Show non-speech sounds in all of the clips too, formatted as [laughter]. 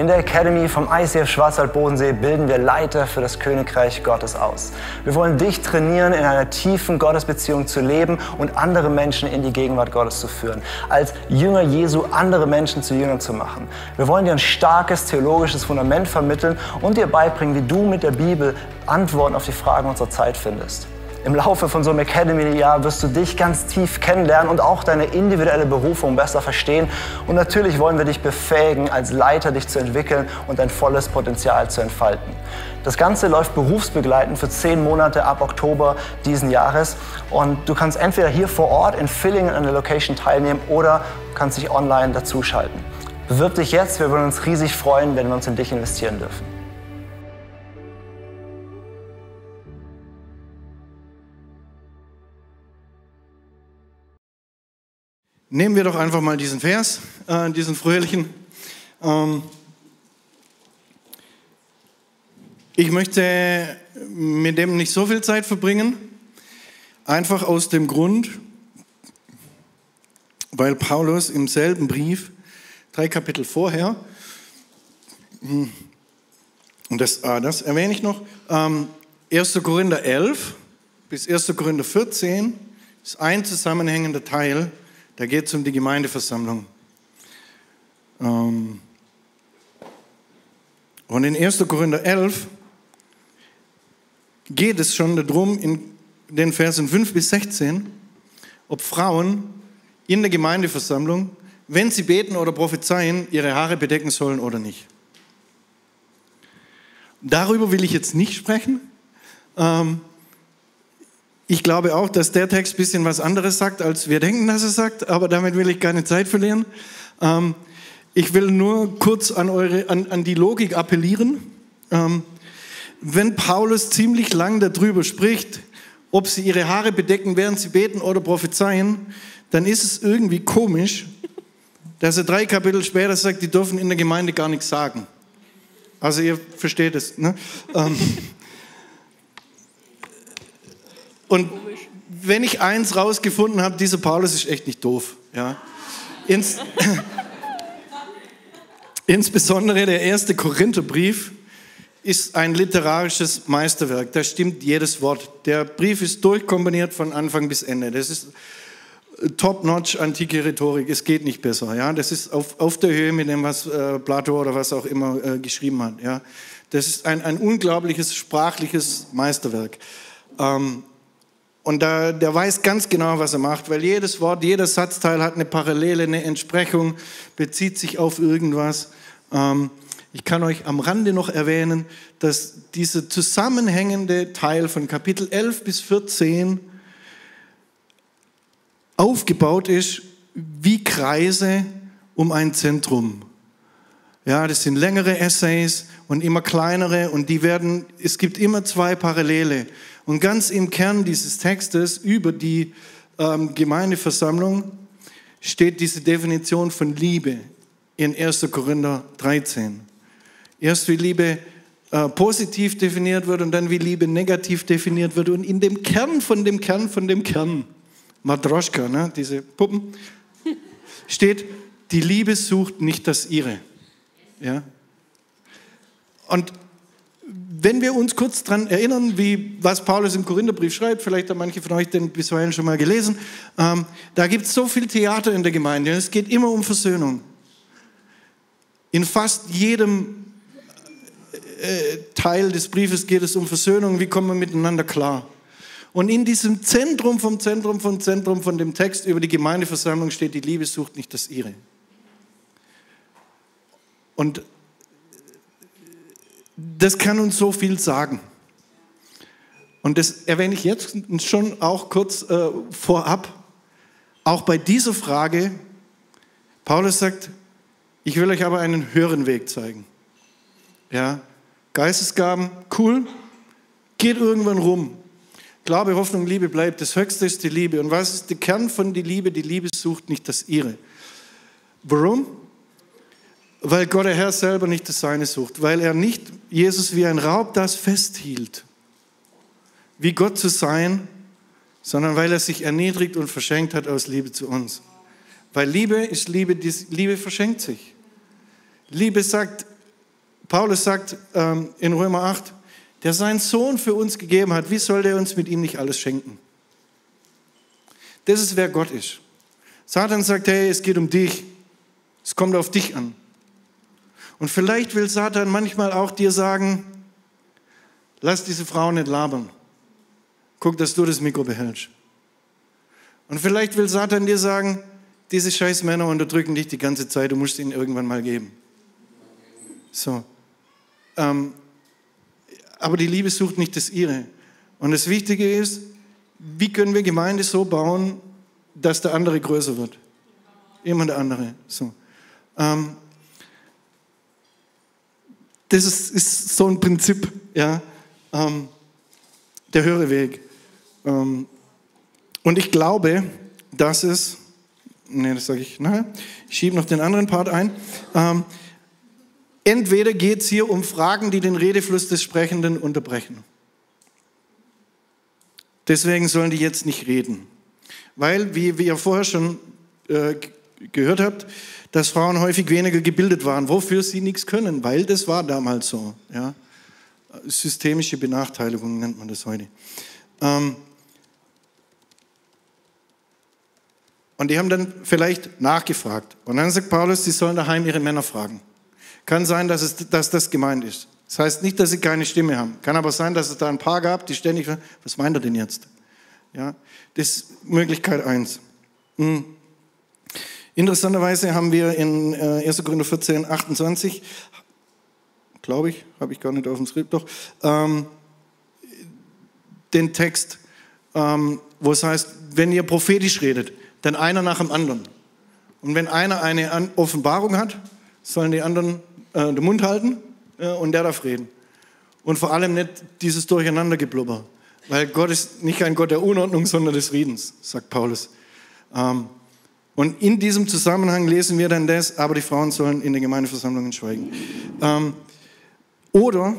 In der Academy vom ICF Schwarzwald-Bodensee bilden wir Leiter für das Königreich Gottes aus. Wir wollen dich trainieren, in einer tiefen Gottesbeziehung zu leben und andere Menschen in die Gegenwart Gottes zu führen. Als Jünger Jesu andere Menschen zu Jüngern zu machen. Wir wollen dir ein starkes theologisches Fundament vermitteln und dir beibringen, wie du mit der Bibel Antworten auf die Fragen unserer Zeit findest. Im Laufe von so einem Academy-Jahr wirst du dich ganz tief kennenlernen und auch deine individuelle Berufung besser verstehen. Und natürlich wollen wir dich befähigen, als Leiter dich zu entwickeln und dein volles Potenzial zu entfalten. Das Ganze läuft berufsbegleitend für zehn Monate ab Oktober diesen Jahres. Und du kannst entweder hier vor Ort in Villingen an der Location teilnehmen oder kannst dich online dazuschalten. Bewirb dich jetzt, wir würden uns riesig freuen, wenn wir uns in dich investieren dürfen. Nehmen wir doch einfach mal diesen Vers, äh, diesen fröhlichen. Ähm ich möchte mit dem nicht so viel Zeit verbringen, einfach aus dem Grund, weil Paulus im selben Brief, drei Kapitel vorher, hm, und das, ah, das erwähne ich noch, ähm, 1. Korinther 11 bis 1. Korinther 14 ist ein zusammenhängender Teil da geht es um die Gemeindeversammlung. Ähm, und in 1. Korinther 11 geht es schon darum, in den Versen 5 bis 16, ob Frauen in der Gemeindeversammlung, wenn sie beten oder prophezeien, ihre Haare bedecken sollen oder nicht. Darüber will ich jetzt nicht sprechen. Ähm, ich glaube auch, dass der Text ein bisschen was anderes sagt, als wir denken, dass er sagt, aber damit will ich keine Zeit verlieren. Ähm, ich will nur kurz an, eure, an, an die Logik appellieren. Ähm, wenn Paulus ziemlich lang darüber spricht, ob sie ihre Haare bedecken, während sie beten oder prophezeien, dann ist es irgendwie komisch, dass er drei Kapitel später sagt, die dürfen in der Gemeinde gar nichts sagen. Also ihr versteht es. Ne? Ähm, Und wenn ich eins rausgefunden habe, dieser Paulus ist echt nicht doof. Ja. Ins, [laughs] insbesondere der erste Korintherbrief ist ein literarisches Meisterwerk. Da stimmt jedes Wort. Der Brief ist durchkombiniert von Anfang bis Ende. Das ist top-notch antike Rhetorik. Es geht nicht besser. Ja, das ist auf, auf der Höhe mit dem, was äh, Plato oder was auch immer äh, geschrieben hat. Ja, das ist ein, ein unglaubliches sprachliches Meisterwerk. Ähm, und da, der weiß ganz genau, was er macht, weil jedes Wort, jeder Satzteil hat eine Parallele, eine Entsprechung, bezieht sich auf irgendwas. Ähm, ich kann euch am Rande noch erwähnen, dass dieser zusammenhängende Teil von Kapitel 11 bis 14 aufgebaut ist wie Kreise um ein Zentrum. Ja, das sind längere Essays und immer kleinere und die werden, es gibt immer zwei Parallele. Und ganz im Kern dieses Textes über die ähm, Gemeindeversammlung steht diese Definition von Liebe in 1. Korinther 13. Erst wie Liebe äh, positiv definiert wird und dann wie Liebe negativ definiert wird. Und in dem Kern von dem Kern von dem Kern, Matroschka, ne, diese Puppen, [laughs] steht, die Liebe sucht nicht das ihre. Ja? Und wenn wir uns kurz daran erinnern, wie, was Paulus im Korintherbrief schreibt, vielleicht haben manche von euch den bisweilen schon mal gelesen, ähm, da gibt es so viel Theater in der Gemeinde. Es geht immer um Versöhnung. In fast jedem äh, Teil des Briefes geht es um Versöhnung. Wie kommen wir miteinander klar? Und in diesem Zentrum vom Zentrum vom Zentrum von dem Text über die Gemeindeversammlung steht, die Liebe sucht nicht das ihre. Und das kann uns so viel sagen. Und das erwähne ich jetzt schon auch kurz äh, vorab. Auch bei dieser Frage, Paulus sagt, ich will euch aber einen höheren Weg zeigen. Ja, Geistesgaben, cool, geht irgendwann rum. Glaube, Hoffnung, Liebe bleibt. Das Höchste ist die Liebe. Und was ist der Kern von der Liebe? Die Liebe sucht nicht das ihre. Warum? Weil Gott der Herr selber nicht das Seine sucht, weil er nicht Jesus wie ein Raub das festhielt, wie Gott zu sein, sondern weil er sich erniedrigt und verschenkt hat aus Liebe zu uns. Weil Liebe ist Liebe, die Liebe verschenkt sich. Liebe sagt, Paulus sagt ähm, in Römer 8, der seinen Sohn für uns gegeben hat, wie soll der uns mit ihm nicht alles schenken? Das ist, wer Gott ist. Satan sagt, hey, es geht um dich. Es kommt auf dich an. Und vielleicht will Satan manchmal auch dir sagen, lass diese Frau nicht labern. Guck, dass du das Mikro behältst. Und vielleicht will Satan dir sagen, diese scheiß Männer unterdrücken dich die ganze Zeit, du musst ihnen irgendwann mal geben. So. Ähm, aber die Liebe sucht nicht das ihre. Und das Wichtige ist, wie können wir Gemeinde so bauen, dass der andere größer wird? Immer der andere. So. Ähm, das ist, ist, so ein Prinzip, ja, ähm, der höhere Weg. Ähm, und ich glaube, dass es, nee, das sage ich nachher, ich schiebe noch den anderen Part ein. Ähm, entweder geht es hier um Fragen, die den Redefluss des Sprechenden unterbrechen. Deswegen sollen die jetzt nicht reden. Weil, wie, wie ihr vorher schon äh, gehört habt, dass Frauen häufig weniger gebildet waren, wofür sie nichts können, weil das war damals so. Ja? Systemische Benachteiligung nennt man das heute. Ähm, und die haben dann vielleicht nachgefragt. Und dann sagt Paulus, sie sollen daheim ihre Männer fragen. Kann sein, dass, es, dass das gemeint ist. Das heißt nicht, dass sie keine Stimme haben. Kann aber sein, dass es da ein paar gab, die ständig, was meint er denn jetzt? Ja, das ist Möglichkeit eins. Hm. Interessanterweise haben wir in 1. Äh, Korinther 14, 28, glaube ich, habe ich gar nicht auf dem Skript, doch, ähm, den Text, ähm, wo es heißt, wenn ihr prophetisch redet, dann einer nach dem anderen. Und wenn einer eine Offenbarung hat, sollen die anderen äh, den Mund halten äh, und der darf reden. Und vor allem nicht dieses Durcheinandergeblubber, weil Gott ist nicht ein Gott der Unordnung, sondern des Friedens, sagt Paulus. Ähm, und in diesem Zusammenhang lesen wir dann das, aber die Frauen sollen in den Gemeindeversammlungen schweigen. Ähm, oder,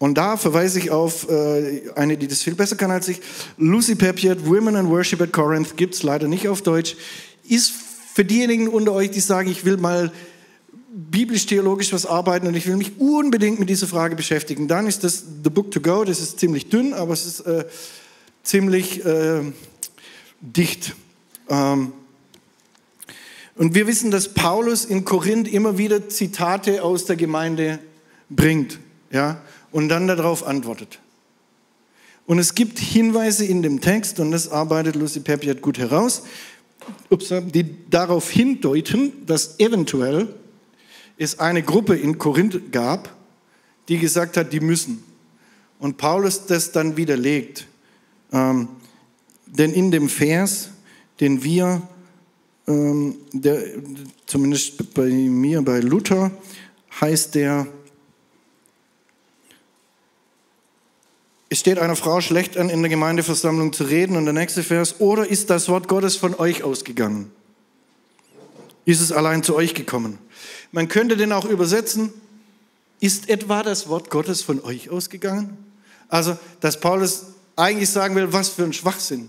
und da verweise ich auf äh, eine, die das viel besser kann als ich, Lucy Papier, Women and Worship at Corinth, gibt es leider nicht auf Deutsch, ist für diejenigen unter euch, die sagen, ich will mal biblisch-theologisch was arbeiten und ich will mich unbedingt mit dieser Frage beschäftigen, dann ist das The Book to Go, das ist ziemlich dünn, aber es ist äh, ziemlich äh, dicht. Ähm, und wir wissen, dass Paulus in Korinth immer wieder Zitate aus der Gemeinde bringt ja, und dann darauf antwortet. Und es gibt Hinweise in dem Text, und das arbeitet Lucy Pepiat gut heraus, die darauf hindeuten, dass eventuell es eine Gruppe in Korinth gab, die gesagt hat, die müssen. Und Paulus das dann widerlegt. Ähm, denn in dem Vers, den wir ähm, der, zumindest bei mir, bei Luther, heißt der, es steht einer Frau schlecht an, in der Gemeindeversammlung zu reden. Und der nächste Vers, oder ist das Wort Gottes von euch ausgegangen? Ist es allein zu euch gekommen? Man könnte den auch übersetzen, ist etwa das Wort Gottes von euch ausgegangen? Also, dass Paulus eigentlich sagen will, was für ein Schwachsinn.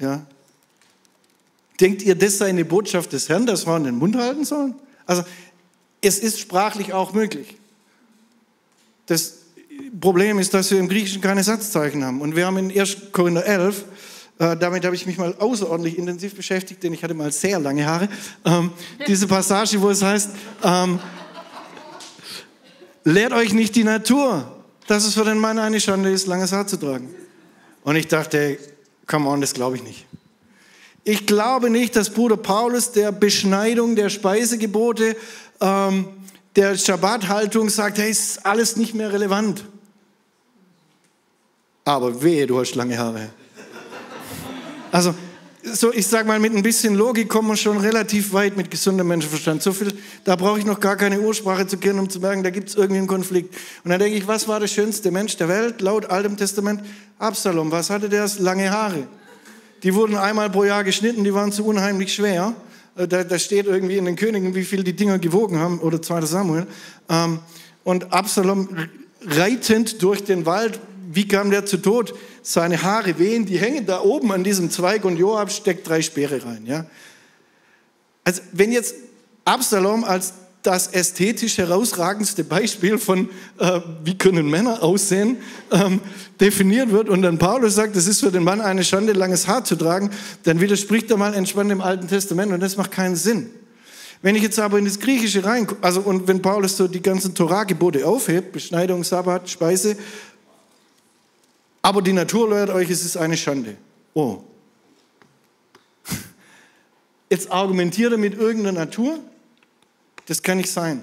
Ja, Denkt ihr, das sei eine Botschaft des Herrn, dass wir den Mund halten sollen? Also es ist sprachlich auch möglich. Das Problem ist, dass wir im Griechischen keine Satzzeichen haben. Und wir haben in 1. Korinther 11, äh, damit habe ich mich mal außerordentlich intensiv beschäftigt, denn ich hatte mal sehr lange Haare, ähm, diese Passage, wo es heißt, ähm, lehrt euch nicht die Natur, dass es für den Mann eine Schande ist, langes Haar zu tragen. Und ich dachte, come on, das glaube ich nicht. Ich glaube nicht, dass Bruder Paulus der Beschneidung der Speisegebote, ähm, der Schabbathaltung sagt, hey, ist alles nicht mehr relevant. Aber wehe, du hast lange Haare. Also, so, ich sage mal, mit ein bisschen Logik kommen wir schon relativ weit mit gesundem Menschenverstand. So viel, da brauche ich noch gar keine Ursprache zu kennen, um zu merken, da gibt es irgendwie einen Konflikt. Und dann denke ich, was war der schönste Mensch der Welt laut Altem Testament? Absalom. Was hatte der? Lange Haare. Die wurden einmal pro Jahr geschnitten, die waren zu unheimlich schwer. Äh, da, da steht irgendwie in den Königen, wie viel die Dinger gewogen haben, oder 2. Samuel. Ähm, und Absalom reitend durch den Wald, wie kam der zu Tod? Seine Haare wehen, die hängen da oben an diesem Zweig und Joab steckt drei Speere rein. Ja? Also wenn jetzt Absalom als das ästhetisch herausragendste Beispiel von, äh, wie können Männer aussehen, ähm, definiert wird und dann Paulus sagt, es ist für den Mann eine Schande, langes Haar zu tragen, dann widerspricht er mal entspannt dem Alten Testament und das macht keinen Sinn. Wenn ich jetzt aber in das Griechische rein, also und wenn Paulus so die ganzen Torah-Gebote aufhebt, Beschneidung, Sabbat, Speise, aber die Natur lehrt euch, es ist eine Schande. Oh. [laughs] Jetzt argumentiert er mit irgendeiner Natur, das kann nicht sein.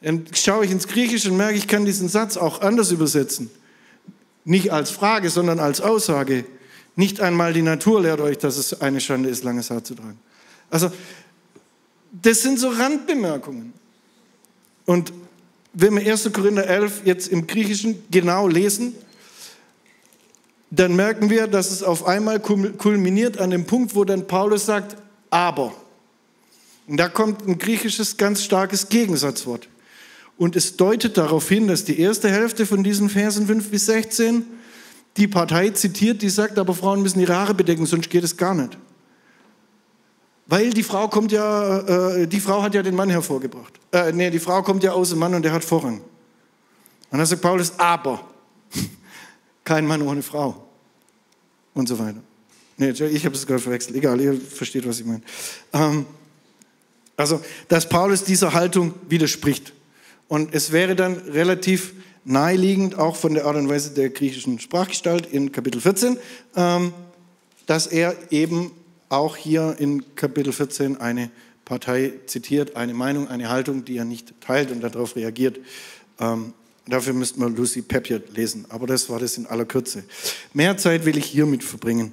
Dann schaue ich ins Griechische und merke, ich kann diesen Satz auch anders übersetzen. Nicht als Frage, sondern als Aussage. Nicht einmal die Natur lehrt euch, dass es eine Schande ist, langes Haar zu tragen. Also, das sind so Randbemerkungen. Und wenn wir 1. Korinther 11 jetzt im Griechischen genau lesen, dann merken wir, dass es auf einmal kulminiert an dem Punkt, wo dann Paulus sagt, aber. Und da kommt ein griechisches ganz starkes Gegensatzwort. Und es deutet darauf hin, dass die erste Hälfte von diesen Versen 5 bis 16 die Partei zitiert, die sagt, aber Frauen müssen ihre Haare bedecken, sonst geht es gar nicht. Weil die Frau kommt ja, äh, die Frau hat ja den Mann hervorgebracht. Äh, nee, die Frau kommt ja aus dem Mann und der hat Vorrang. Und dann sagt Paulus, aber [laughs] kein Mann ohne Frau. Und so weiter. Nee, ich habe es gerade verwechselt. Egal, ihr versteht, was ich meine. Ähm, also, dass Paulus dieser Haltung widerspricht. Und es wäre dann relativ naheliegend, auch von der Art und Weise der griechischen Sprachgestalt in Kapitel 14, ähm, dass er eben auch hier in Kapitel 14 eine Partei zitiert, eine Meinung, eine Haltung, die er nicht teilt und darauf reagiert. Ähm, dafür müsste man Lucy Pepiot lesen, aber das war das in aller Kürze. Mehr Zeit will ich hiermit verbringen.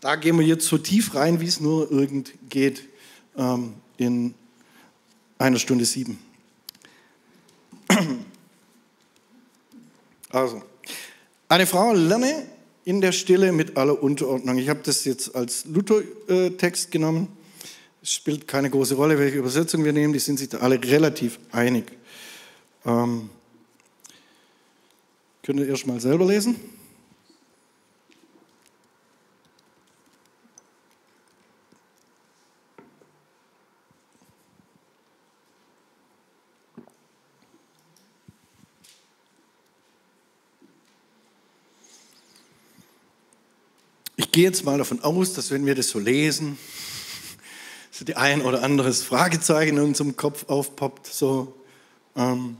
Da gehen wir jetzt so tief rein, wie es nur irgend geht. In einer Stunde sieben. Also, eine Frau lerne in der Stille mit aller Unterordnung. Ich habe das jetzt als Luther-Text genommen. Es spielt keine große Rolle, welche Übersetzung wir nehmen. Die sind sich da alle relativ einig. Ähm, könnt ihr erst mal selber lesen? Gehe jetzt mal davon aus, dass wenn wir das so lesen, so die ein oder anderes Fragezeichen in unserem Kopf aufpoppt, so ähm,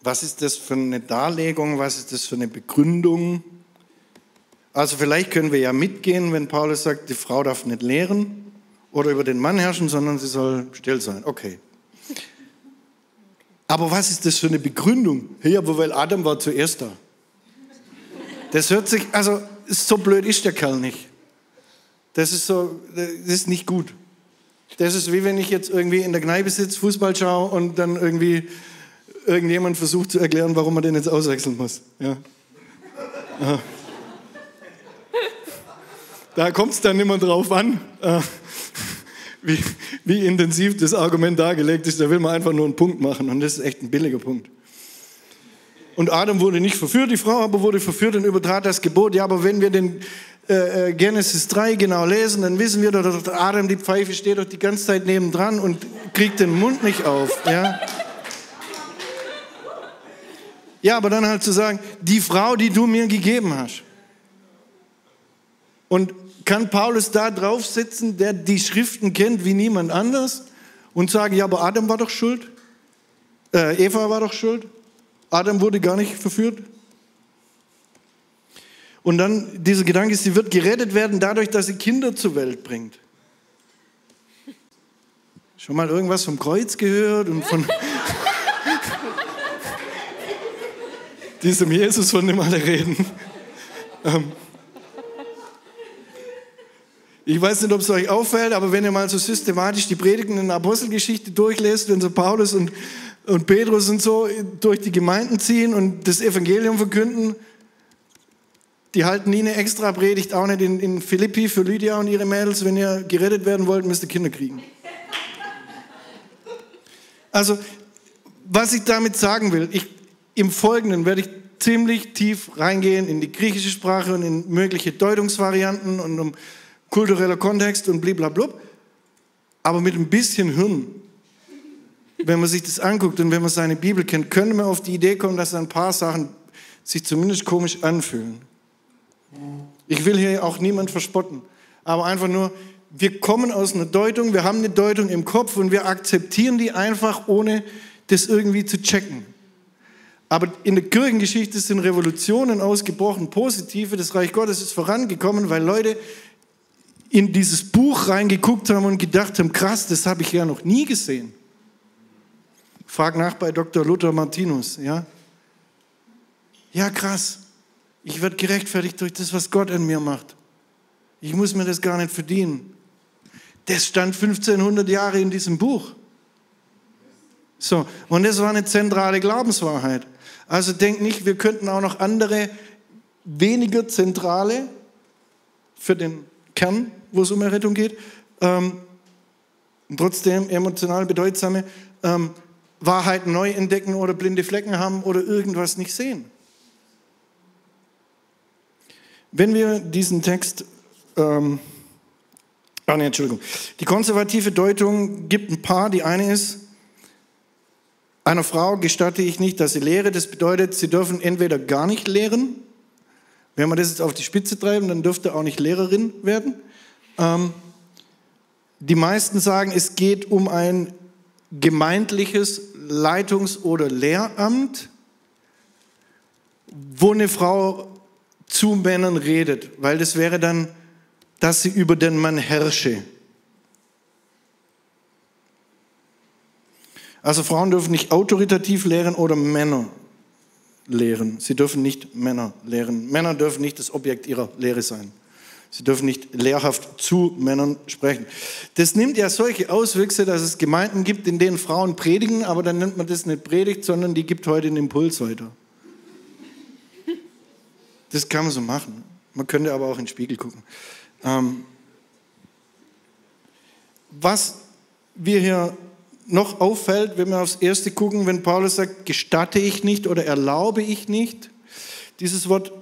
was ist das für eine Darlegung, was ist das für eine Begründung? Also vielleicht können wir ja mitgehen, wenn Paulus sagt, die Frau darf nicht lehren oder über den Mann herrschen, sondern sie soll still sein. Okay. Aber was ist das für eine Begründung? Hey, aber weil Adam war zuerst da. Das hört sich, also so blöd ist der Kerl nicht. Das ist so, das ist nicht gut. Das ist wie wenn ich jetzt irgendwie in der Kneipe sitze, Fußball schaue und dann irgendwie irgendjemand versucht zu erklären, warum man den jetzt auswechseln muss. Ja. Da kommt es dann immer drauf an, äh, wie, wie intensiv das Argument dargelegt ist. Da will man einfach nur einen Punkt machen und das ist echt ein billiger Punkt. Und Adam wurde nicht verführt, die Frau aber wurde verführt und übertrat das Gebot. Ja, aber wenn wir den äh, äh Genesis 3 genau lesen, dann wissen wir dass Adam, die Pfeife, steht doch die ganze Zeit nebendran und kriegt den Mund nicht auf. Ja? ja, aber dann halt zu sagen, die Frau, die du mir gegeben hast. Und kann Paulus da drauf sitzen, der die Schriften kennt wie niemand anders und sagen, ja, aber Adam war doch schuld? Äh, Eva war doch schuld? Adam wurde gar nicht verführt. Und dann dieser Gedanke, sie wird gerettet werden dadurch, dass sie Kinder zur Welt bringt. Schon mal irgendwas vom Kreuz gehört und von [laughs] diesem Jesus, von dem alle reden? Ähm ich weiß nicht, ob es euch auffällt, aber wenn ihr mal so systematisch die Predigten in der Apostelgeschichte durchlest, wenn so Paulus und und Petrus und so durch die Gemeinden ziehen und das Evangelium verkünden. Die halten nie eine extra Predigt, auch nicht in, in Philippi für Lydia und ihre Mädels. Wenn ihr gerettet werden wollt, müsst ihr Kinder kriegen. Also, was ich damit sagen will, ich, im Folgenden werde ich ziemlich tief reingehen in die griechische Sprache und in mögliche Deutungsvarianten und um kultureller Kontext und blablabla. Aber mit ein bisschen Hirn, wenn man sich das anguckt und wenn man seine Bibel kennt, könnte man auf die Idee kommen, dass ein paar Sachen sich zumindest komisch anfühlen. Ich will hier auch niemand verspotten, aber einfach nur, wir kommen aus einer Deutung, wir haben eine Deutung im Kopf und wir akzeptieren die einfach, ohne das irgendwie zu checken. Aber in der Kirchengeschichte sind Revolutionen ausgebrochen, positive. Das Reich Gottes ist vorangekommen, weil Leute in dieses Buch reingeguckt haben und gedacht haben, krass, das habe ich ja noch nie gesehen. Frag nach bei Dr. Luther Martinus, ja? Ja, krass. Ich werde gerechtfertigt durch das, was Gott an mir macht. Ich muss mir das gar nicht verdienen. Das stand 1500 Jahre in diesem Buch. So, und das war eine zentrale Glaubenswahrheit. Also denk nicht, wir könnten auch noch andere, weniger zentrale für den Kern, wo es um Errettung geht, ähm, trotzdem emotional bedeutsame ähm, Wahrheiten neu entdecken oder blinde Flecken haben oder irgendwas nicht sehen. Wenn wir diesen Text, ähm, ah nee, Entschuldigung, die konservative Deutung gibt ein paar. Die eine ist, einer Frau gestatte ich nicht, dass sie lehre. Das bedeutet, sie dürfen entweder gar nicht lehren. Wenn wir das jetzt auf die Spitze treiben, dann dürfte auch nicht Lehrerin werden. Ähm, die meisten sagen, es geht um ein gemeindliches Leitungs- oder Lehramt, wo eine Frau zu Männern redet, weil das wäre dann, dass sie über den Mann herrsche. Also Frauen dürfen nicht autoritativ lehren oder Männer lehren. Sie dürfen nicht Männer lehren. Männer dürfen nicht das Objekt ihrer Lehre sein. Sie dürfen nicht lehrhaft zu Männern sprechen. Das nimmt ja solche Auswüchse, dass es Gemeinden gibt, in denen Frauen predigen, aber dann nennt man das nicht Predigt, sondern die gibt heute einen Impuls weiter. Das kann man so machen. Man könnte aber auch in den Spiegel gucken. Ähm, was wir hier noch auffällt, wenn wir aufs Erste gucken, wenn Paulus sagt, gestatte ich nicht oder erlaube ich nicht, dieses Wort,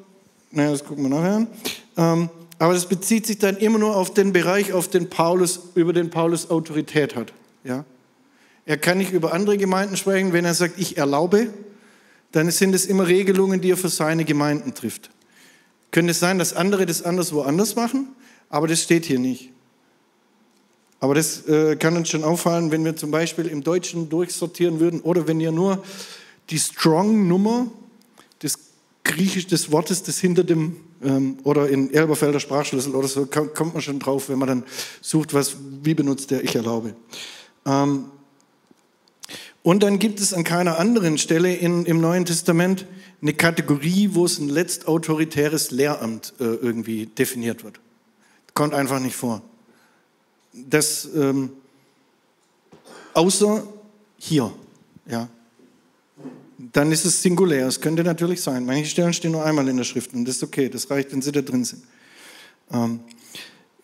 naja, das gucken wir nachher an, ähm, aber das bezieht sich dann immer nur auf den Bereich, auf den Paulus, über den Paulus Autorität hat. Ja? Er kann nicht über andere Gemeinden sprechen, wenn er sagt, ich erlaube, dann sind es immer Regelungen, die er für seine Gemeinden trifft. Könnte es sein, dass andere das anders woanders machen, aber das steht hier nicht. Aber das äh, kann uns schon auffallen, wenn wir zum Beispiel im Deutschen durchsortieren würden oder wenn ihr nur die Strong-Nummer des Griechisch des Wortes, das hinter dem ähm, oder in Elberfelder Sprachschlüssel oder so kommt man schon drauf, wenn man dann sucht, was wie benutzt der Ich erlaube. Ähm, und dann gibt es an keiner anderen Stelle in, im Neuen Testament eine Kategorie, wo es ein letztautoritäres Lehramt äh, irgendwie definiert wird. Kommt einfach nicht vor das ähm, außer hier, ja, dann ist es singulär. Es könnte natürlich sein. Manche Stellen stehen nur einmal in der Schrift und das ist okay. Das reicht, wenn sie da drin sind. Ähm,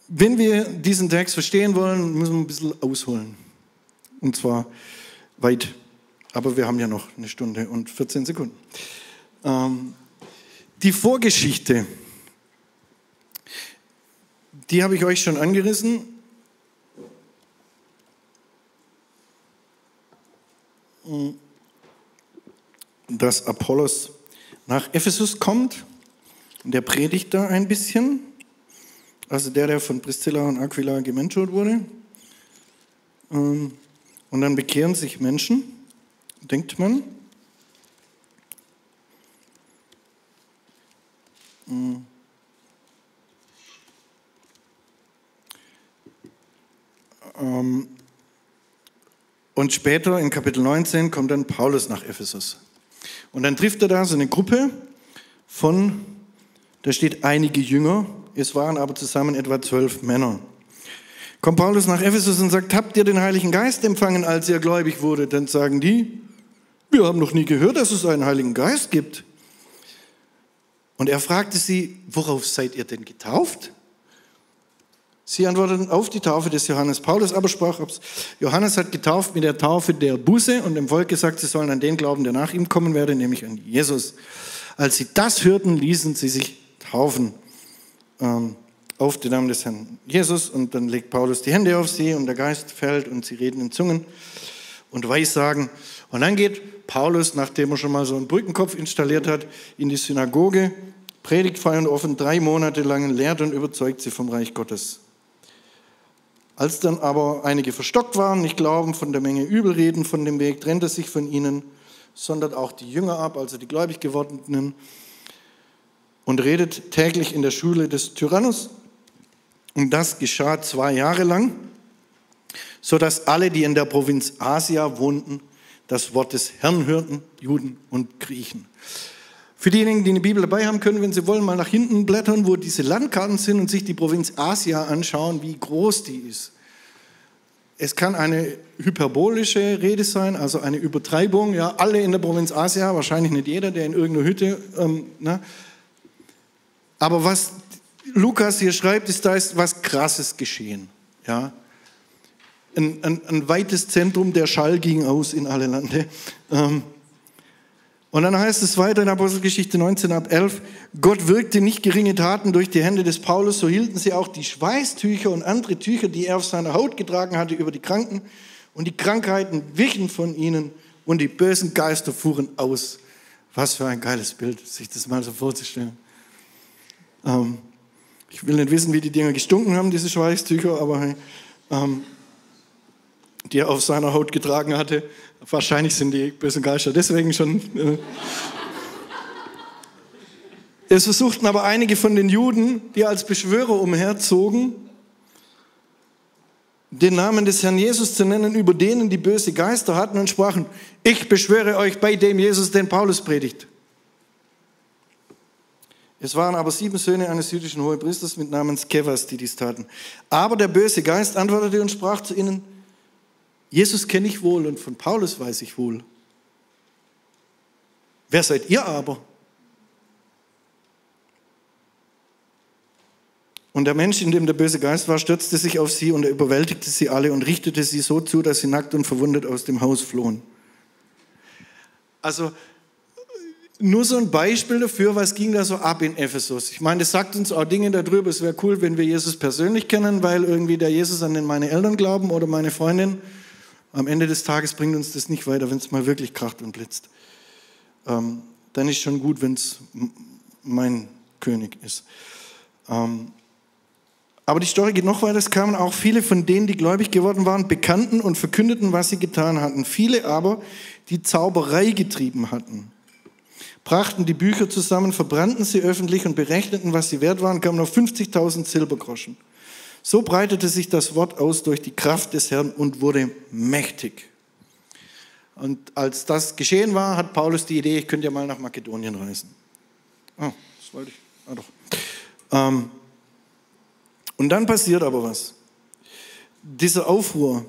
wenn wir diesen Text verstehen wollen, müssen wir ein bisschen ausholen. Und zwar weit. Aber wir haben ja noch eine Stunde und 14 Sekunden. Ähm, die Vorgeschichte, die habe ich euch schon angerissen. Dass Apollos nach Ephesus kommt. Der predigt da ein bisschen. Also der, der von Priscilla und Aquila gemenschert wurde. Ähm, und dann bekehren sich Menschen, denkt man. Ähm, Und später in Kapitel 19 kommt dann Paulus nach Ephesus. Und dann trifft er da so eine Gruppe von, da steht einige Jünger, es waren aber zusammen etwa zwölf Männer. Kommt Paulus nach Ephesus und sagt, habt ihr den Heiligen Geist empfangen, als ihr gläubig wurde? Dann sagen die, wir haben noch nie gehört, dass es einen Heiligen Geist gibt. Und er fragte sie, worauf seid ihr denn getauft? Sie antworteten auf die Taufe des Johannes. Paulus aber sprach, Johannes hat getauft mit der Taufe der Buße und dem Volk gesagt, sie sollen an den glauben, der nach ihm kommen werde, nämlich an Jesus. Als sie das hörten, ließen sie sich taufen. Ähm, auf den Namen des Herrn Jesus und dann legt Paulus die Hände auf sie und der Geist fällt und sie reden in Zungen und Weissagen. Und dann geht Paulus, nachdem er schon mal so einen Brückenkopf installiert hat, in die Synagoge, predigt feiern offen drei Monate lang, lehrt und überzeugt sie vom Reich Gottes. Als dann aber einige verstockt waren, nicht glauben, von der Menge übel reden von dem Weg, trennt er sich von ihnen, sondert auch die Jünger ab, also die gläubig gewordenen, und redet täglich in der Schule des Tyrannus und das geschah zwei Jahre lang, sodass alle, die in der Provinz Asia wohnten, das Wort des Herrn hörten, Juden und Griechen. Für diejenigen, die eine Bibel dabei haben können, wenn sie wollen, mal nach hinten blättern, wo diese Landkarten sind und sich die Provinz Asia anschauen, wie groß die ist. Es kann eine hyperbolische Rede sein, also eine Übertreibung. Ja, alle in der Provinz Asia, wahrscheinlich nicht jeder, der in irgendeiner Hütte. Ähm, ne? Aber was Lukas hier schreibt, ist, da ist was Krasses geschehen. Ja? Ein, ein, ein weites Zentrum, der Schall ging aus in alle Lande. Ähm, und dann heißt es weiter in Apostelgeschichte 19 ab 11, Gott wirkte nicht geringe Taten durch die Hände des Paulus, so hielten sie auch die Schweißtücher und andere Tücher, die er auf seiner Haut getragen hatte, über die Kranken. Und die Krankheiten wichen von ihnen und die bösen Geister fuhren aus. Was für ein geiles Bild, sich das mal so vorzustellen. Ähm, ich will nicht wissen, wie die Dinger gestunken haben, diese Schweißtücher, aber ähm, die er auf seiner Haut getragen hatte. Wahrscheinlich sind die bösen Geister deswegen schon. Äh. es versuchten aber einige von den Juden, die als Beschwörer umherzogen, den Namen des Herrn Jesus zu nennen, über denen die böse Geister hatten und sprachen, ich beschwöre euch bei dem Jesus, den Paulus predigt. Es waren aber sieben Söhne eines jüdischen Hohepriesters mit Namen Skevas, die dies taten. Aber der böse Geist antwortete und sprach zu ihnen, Jesus kenne ich wohl und von Paulus weiß ich wohl. Wer seid ihr aber? Und der Mensch, in dem der böse Geist war, stürzte sich auf sie und er überwältigte sie alle und richtete sie so zu, dass sie nackt und verwundet aus dem Haus flohen. Also nur so ein Beispiel dafür, was ging da so ab in Ephesus. Ich meine, das sagt uns auch Dinge darüber. Es wäre cool, wenn wir Jesus persönlich kennen, weil irgendwie der Jesus an den meine Eltern glauben oder meine Freundin. Am Ende des Tages bringt uns das nicht weiter, wenn es mal wirklich kracht und blitzt. Ähm, dann ist schon gut, wenn es mein König ist. Ähm, aber die Story geht noch weiter. Es kamen auch viele von denen, die gläubig geworden waren, bekannten und verkündeten, was sie getan hatten. Viele aber, die Zauberei getrieben hatten brachten die Bücher zusammen, verbrannten sie öffentlich und berechneten, was sie wert waren, kamen auf 50.000 Silbergroschen. So breitete sich das Wort aus durch die Kraft des Herrn und wurde mächtig. Und als das geschehen war, hat Paulus die Idee, ich könnte ja mal nach Makedonien reisen. Ah, das wollte ich. Ah, doch. Ähm, und dann passiert aber was. Dieser Aufruhr,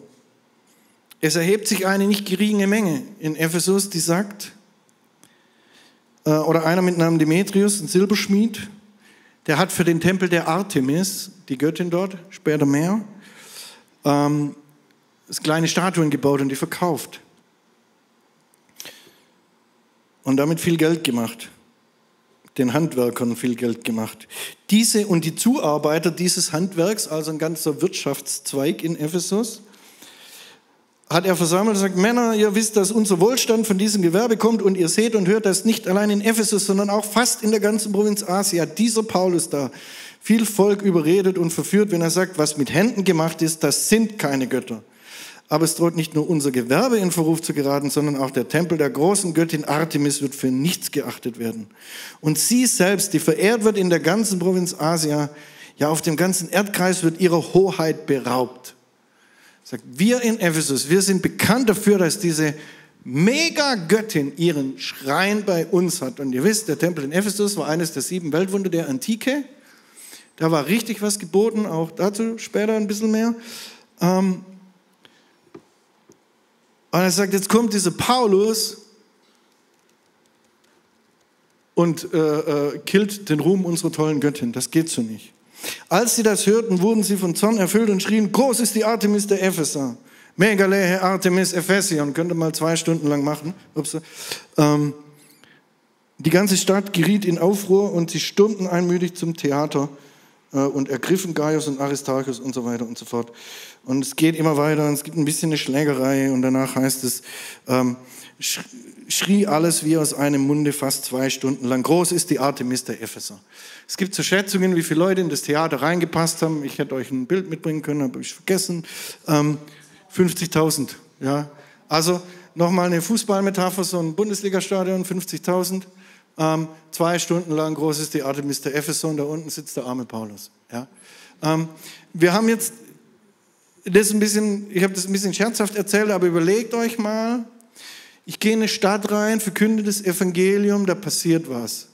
es erhebt sich eine nicht geringe Menge in Ephesus, die sagt, äh, oder einer mit Namen Demetrius, ein Silberschmied, der hat für den Tempel der Artemis, die Göttin dort, später mehr, ähm, kleine Statuen gebaut und die verkauft. Und damit viel Geld gemacht. Den Handwerkern viel Geld gemacht. Diese und die Zuarbeiter dieses Handwerks, also ein ganzer Wirtschaftszweig in Ephesus, hat er versammelt und sagt, Männer, ihr wisst, dass unser Wohlstand von diesem Gewerbe kommt und ihr seht und hört das nicht allein in Ephesus, sondern auch fast in der ganzen Provinz Asia. Dieser Paulus da viel Volk überredet und verführt, wenn er sagt, was mit Händen gemacht ist, das sind keine Götter. Aber es droht nicht nur unser Gewerbe in Verruf zu geraten, sondern auch der Tempel der großen Göttin Artemis wird für nichts geachtet werden. Und sie selbst, die verehrt wird in der ganzen Provinz Asia, ja auf dem ganzen Erdkreis wird ihrer Hoheit beraubt. Sagt, wir in Ephesus, wir sind bekannt dafür, dass diese Mega-Göttin ihren Schrein bei uns hat. Und ihr wisst, der Tempel in Ephesus war eines der sieben Weltwunder der Antike. Da war richtig was geboten, auch dazu später ein bisschen mehr. Ähm, und er sagt, jetzt kommt dieser Paulus und äh, äh, killt den Ruhm unserer tollen Göttin. Das geht so nicht. Als sie das hörten, wurden sie von Zorn erfüllt und schrien, groß ist die Artemis der Epheser. Megalehe Artemis Ephesion, könnte mal zwei Stunden lang machen. Ups. Ähm, die ganze Stadt geriet in Aufruhr und sie stürmten einmütig zum Theater äh, und ergriffen Gaius und Aristarchus und so weiter und so fort. Und es geht immer weiter und es gibt ein bisschen eine Schlägerei und danach heißt es, ähm, schrie alles wie aus einem Munde fast zwei Stunden lang. Groß ist die Artemis der Epheser. Es gibt so Schätzungen, wie viele Leute in das Theater reingepasst haben. Ich hätte euch ein Bild mitbringen können, habe ich vergessen. Ähm, 50.000. Ja. Also nochmal eine Fußballmetapher, so ein Bundesligastadion, 50.000. Ähm, zwei Stunden lang groß ist die Artemis der Epheser und da unten sitzt der arme Paulus. Ja. Ähm, wir haben jetzt das ein bisschen, ich habe das ein bisschen scherzhaft erzählt, aber überlegt euch mal, ich gehe in eine Stadt rein, verkünde das Evangelium, da passiert was.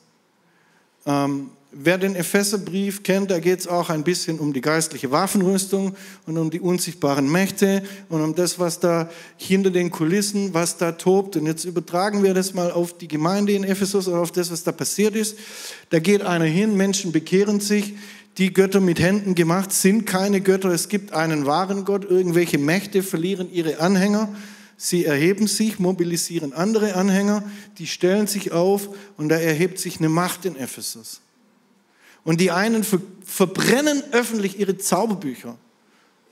Ähm, wer den Epheserbrief kennt, da geht es auch ein bisschen um die geistliche Waffenrüstung und um die unsichtbaren Mächte und um das, was da hinter den Kulissen, was da tobt. Und jetzt übertragen wir das mal auf die Gemeinde in Ephesus oder auf das, was da passiert ist. Da geht einer hin, Menschen bekehren sich, die Götter mit Händen gemacht sind keine Götter. Es gibt einen wahren Gott. Irgendwelche Mächte verlieren ihre Anhänger. Sie erheben sich, mobilisieren andere Anhänger, die stellen sich auf und da erhebt sich eine Macht in Ephesus. Und die einen ver verbrennen öffentlich ihre Zauberbücher.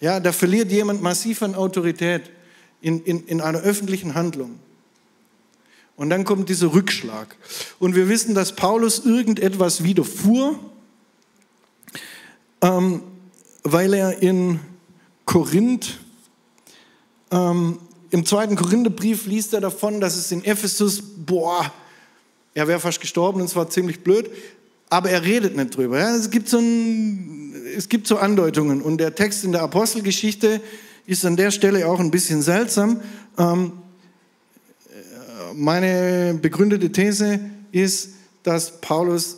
Ja, da verliert jemand massiv an Autorität in, in, in einer öffentlichen Handlung. Und dann kommt dieser Rückschlag. Und wir wissen, dass Paulus irgendetwas widerfuhr, ähm, weil er in Korinth ähm, im zweiten Korintherbrief liest er davon, dass es in Ephesus, boah, er wäre fast gestorben und es war ziemlich blöd, aber er redet nicht drüber. Ja? Es, gibt so ein, es gibt so Andeutungen und der Text in der Apostelgeschichte ist an der Stelle auch ein bisschen seltsam. Ähm, meine begründete These ist, dass Paulus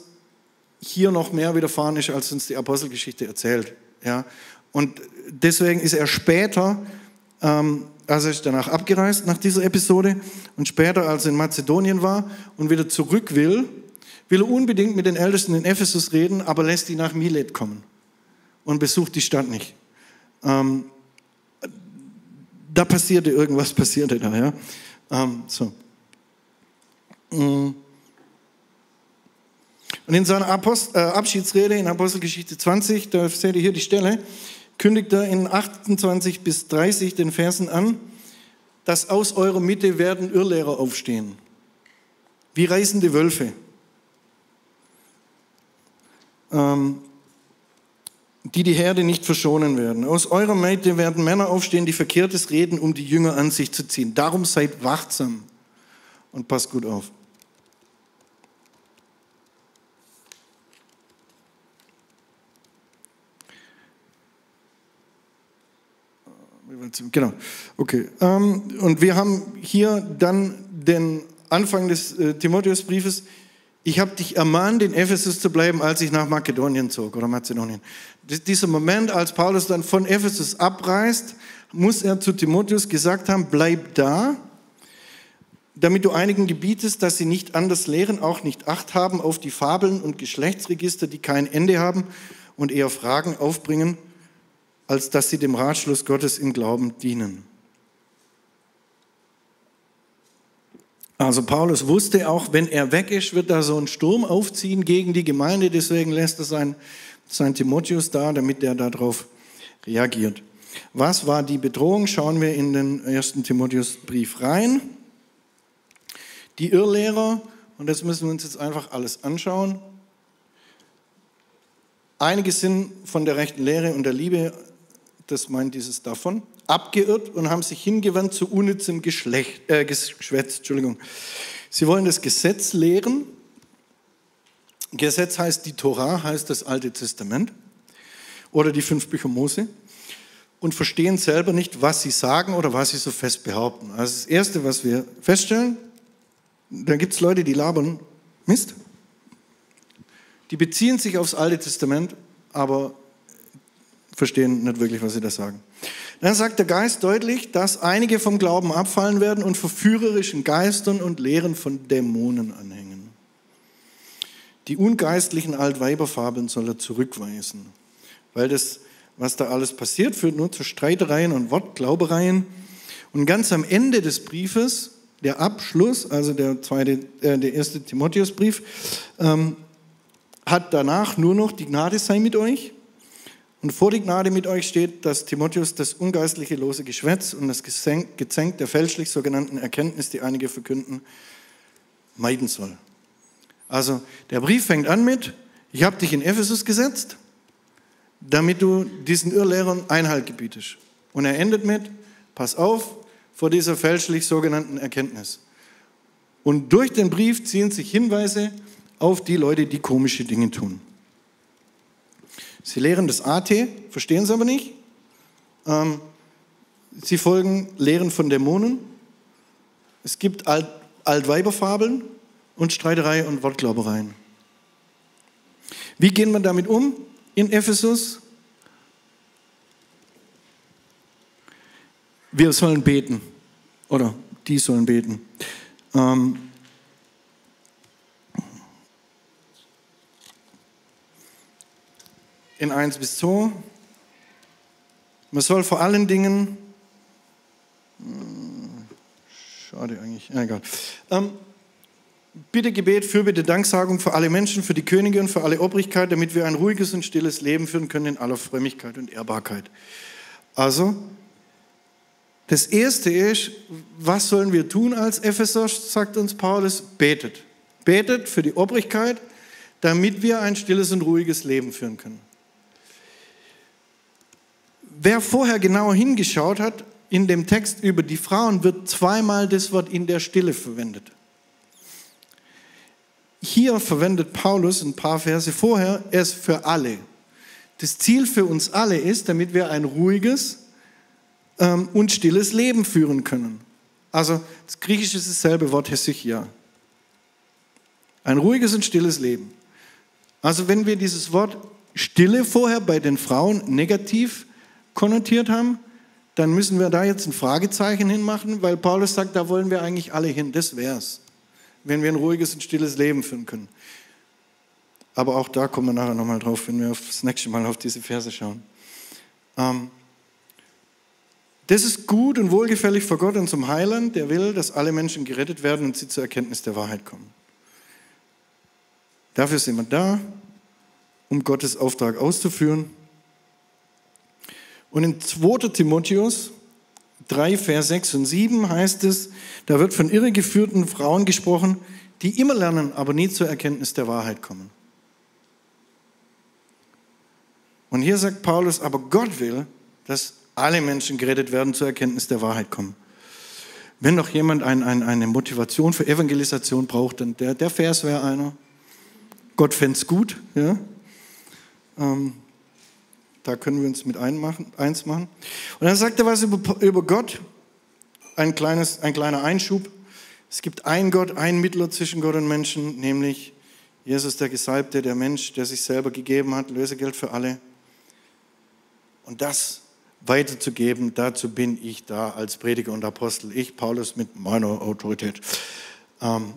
hier noch mehr widerfahren ist, als uns die Apostelgeschichte erzählt. Ja? Und deswegen ist er später ähm, also ist danach abgereist nach dieser Episode und später, als er in Mazedonien war und wieder zurück will, will unbedingt mit den Ältesten in Ephesus reden, aber lässt die nach Milet kommen und besucht die Stadt nicht. Ähm, da passierte irgendwas, [laughs] passierte da, ja. Ähm, so. Mm. Und in seiner Apost äh, Abschiedsrede in Apostelgeschichte 20, da seht ihr hier die Stelle, kündigt er in 28 bis 30 den Versen an, dass aus eurer Mitte werden Irrlehrer aufstehen, wie reißende Wölfe. Ähm, die die Herde nicht verschonen werden. Aus eurer Mitte werden Männer aufstehen, die Verkehrtes reden, um die Jünger an sich zu ziehen. Darum seid wachsam und passt gut auf. Genau, okay. Ähm, und wir haben hier dann den Anfang des äh, Timotheusbriefes. Ich habe dich ermahnt, in Ephesus zu bleiben, als ich nach Makedonien zog oder Mazedonien. Dieser Moment, als Paulus dann von Ephesus abreist, muss er zu Timotheus gesagt haben, bleib da, damit du einigen gebietest, dass sie nicht anders lehren, auch nicht Acht haben auf die Fabeln und Geschlechtsregister, die kein Ende haben und eher Fragen aufbringen als dass sie dem Ratschluss Gottes im Glauben dienen. Also Paulus wusste auch, wenn er weg ist, wird da so ein Sturm aufziehen gegen die Gemeinde. Deswegen lässt er sein, sein Timotheus da, damit er darauf reagiert. Was war die Bedrohung? Schauen wir in den ersten Timotheusbrief rein. Die Irrlehrer, und das müssen wir uns jetzt einfach alles anschauen. Einige sind von der rechten Lehre und der Liebe das meint dieses davon, abgeirrt und haben sich hingewandt zu unnützem Geschlecht, äh, Geschwätz. Entschuldigung. Sie wollen das Gesetz lehren. Gesetz heißt die Torah, heißt das Alte Testament oder die fünf Bücher Mose und verstehen selber nicht, was sie sagen oder was sie so fest behaupten. Also das Erste, was wir feststellen, da gibt es Leute, die labern Mist. Die beziehen sich aufs Alte Testament, aber verstehen nicht wirklich, was sie da sagen. Dann sagt der Geist deutlich, dass einige vom Glauben abfallen werden und verführerischen Geistern und Lehren von Dämonen anhängen. Die ungeistlichen Altweiberfabeln soll er zurückweisen, weil das, was da alles passiert, führt nur zu Streitereien und Wortglaubereien. Und ganz am Ende des Briefes, der Abschluss, also der, zweite, äh, der erste Timotheusbrief, ähm, hat danach nur noch die Gnade sei mit euch Und vor die Gnade mit euch steht, dass Timotheus das ungeistliche lose Geschwätz und das Gezänk der fälschlich sogenannten Erkenntnis, die einige verkünden, meiden soll. Also der Brief fängt an mit, ich habe dich in Ephesus gesetzt, damit du diesen Irrlehrern Einhalt gebietest. Und er endet mit, pass auf vor dieser fälschlich sogenannten Erkenntnis. Und durch den Brief ziehen sich Hinweise auf die Leute, die komische Dinge tun. Sie lehren das AT, verstehen sie aber nicht. Ähm, sie folgen Lehren von Dämonen. Es gibt Alt Altweiberfabeln und Streiterei und Wortglaubereien. Wie gehen wir damit um in Ephesus? Wir sollen beten oder die sollen beten. Ähm, in 1 bis 2. Man soll vor allen Dingen, hm, schade eigentlich, egal. Ähm, bitte Gebet, Fürbitte, Danksagung für alle Menschen, für die Könige und für alle Obrigkeit, damit wir ein ruhiges und stilles Leben führen können in aller Frömmigkeit und Ehrbarkeit. Also, das erste ist, was sollen wir tun als Epheser, sagt uns Paulus, betet. Betet für die Obrigkeit, damit wir ein stilles und ruhiges Leben führen können. Wer vorher genauer hingeschaut hat, in dem Text über die Frauen wird zweimal das Wort in der Stille verwendet. Hier verwendet Paulus ein paar Verse vorher es für alle. Das Ziel für uns alle ist, damit wir ein ruhiges ähm, und stilles Leben führen können. Also das Griechische ist dasselbe Wort Hesychia. Ein ruhiges und stilles Leben. Also wenn wir dieses Wort Stille vorher bei den Frauen negativ konnotiert haben, dann müssen wir da jetzt ein Fragezeichen hinmachen, weil Paulus sagt, da wollen wir eigentlich alle hin. Das wär's, wenn wir ein ruhiges und stilles Leben führen können. Aber auch da kommen wir nachher nochmal drauf, wenn wir das nächste Mal auf diese Verse schauen. Ähm, das ist gut und wohlgefällig vor Gott und zum Heiland, der will, dass alle Menschen gerettet werden und sie zur Erkenntnis der Wahrheit kommen. Dafür sind wir da, um Gottes Auftrag auszuführen und in 2. Timotheus 3, Vers 6 und 7 heißt es, da wird von irregeführten Frauen gesprochen, die immer lernen, aber nie zur Erkenntnis der Wahrheit kommen. Und hier sagt Paulus, aber Gott will, dass alle Menschen gerettet werden, zur Erkenntnis der Wahrheit kommen. Wenn noch jemand ein, ein, eine Motivation für Evangelisation braucht, dann der, der Vers wäre einer. Gott fände es gut. Ja? Ähm, da können wir uns mit einmachen, eins machen. Und dann sagt er was über, über Gott, ein, kleines, ein kleiner Einschub. Es gibt einen Gott, einen Mittler zwischen Gott und Menschen, nämlich Jesus, der Gesalbte, der Mensch, der sich selber gegeben hat, Lösegeld für alle. Und das weiterzugeben, dazu bin ich da als Prediger und Apostel. Ich, Paulus, mit meiner Autorität. Ähm,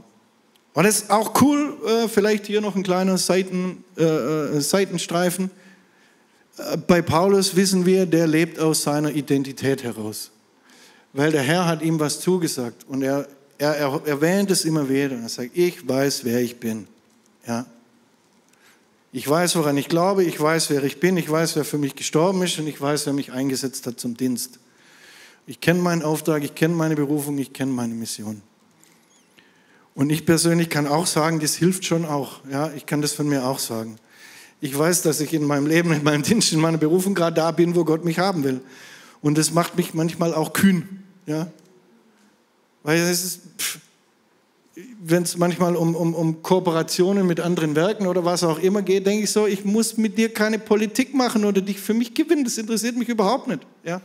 und es ist auch cool, äh, vielleicht hier noch ein kleiner Seiten, äh, äh Seitenstreifen. Bei Paulus wissen wir, der lebt aus seiner Identität heraus. Weil der Herr hat ihm was zugesagt und er, er, er erwähnt es immer wieder. Er sagt, ich weiß, wer ich bin. Ja. Ich weiß, woran ich glaube, ich weiß, wer ich bin, ich weiß, wer für mich gestorben ist und ich weiß, wer mich eingesetzt hat zum Dienst. Ich kenne meinen Auftrag, ich kenne meine Berufung, ich kenne meine Mission. Und ich persönlich kann auch sagen, das hilft schon auch. Ja, ich kann das von mir auch sagen. Ich weiß, dass ich in meinem Leben, in meinem Dienst, in meiner Berufung gerade da bin, wo Gott mich haben will. Und das macht mich manchmal auch kühn. Ja? Weil es ist, wenn es manchmal um, um, um Kooperationen mit anderen Werken oder was auch immer geht, denke ich so, ich muss mit dir keine Politik machen oder dich für mich gewinnen. Das interessiert mich überhaupt nicht. Ja?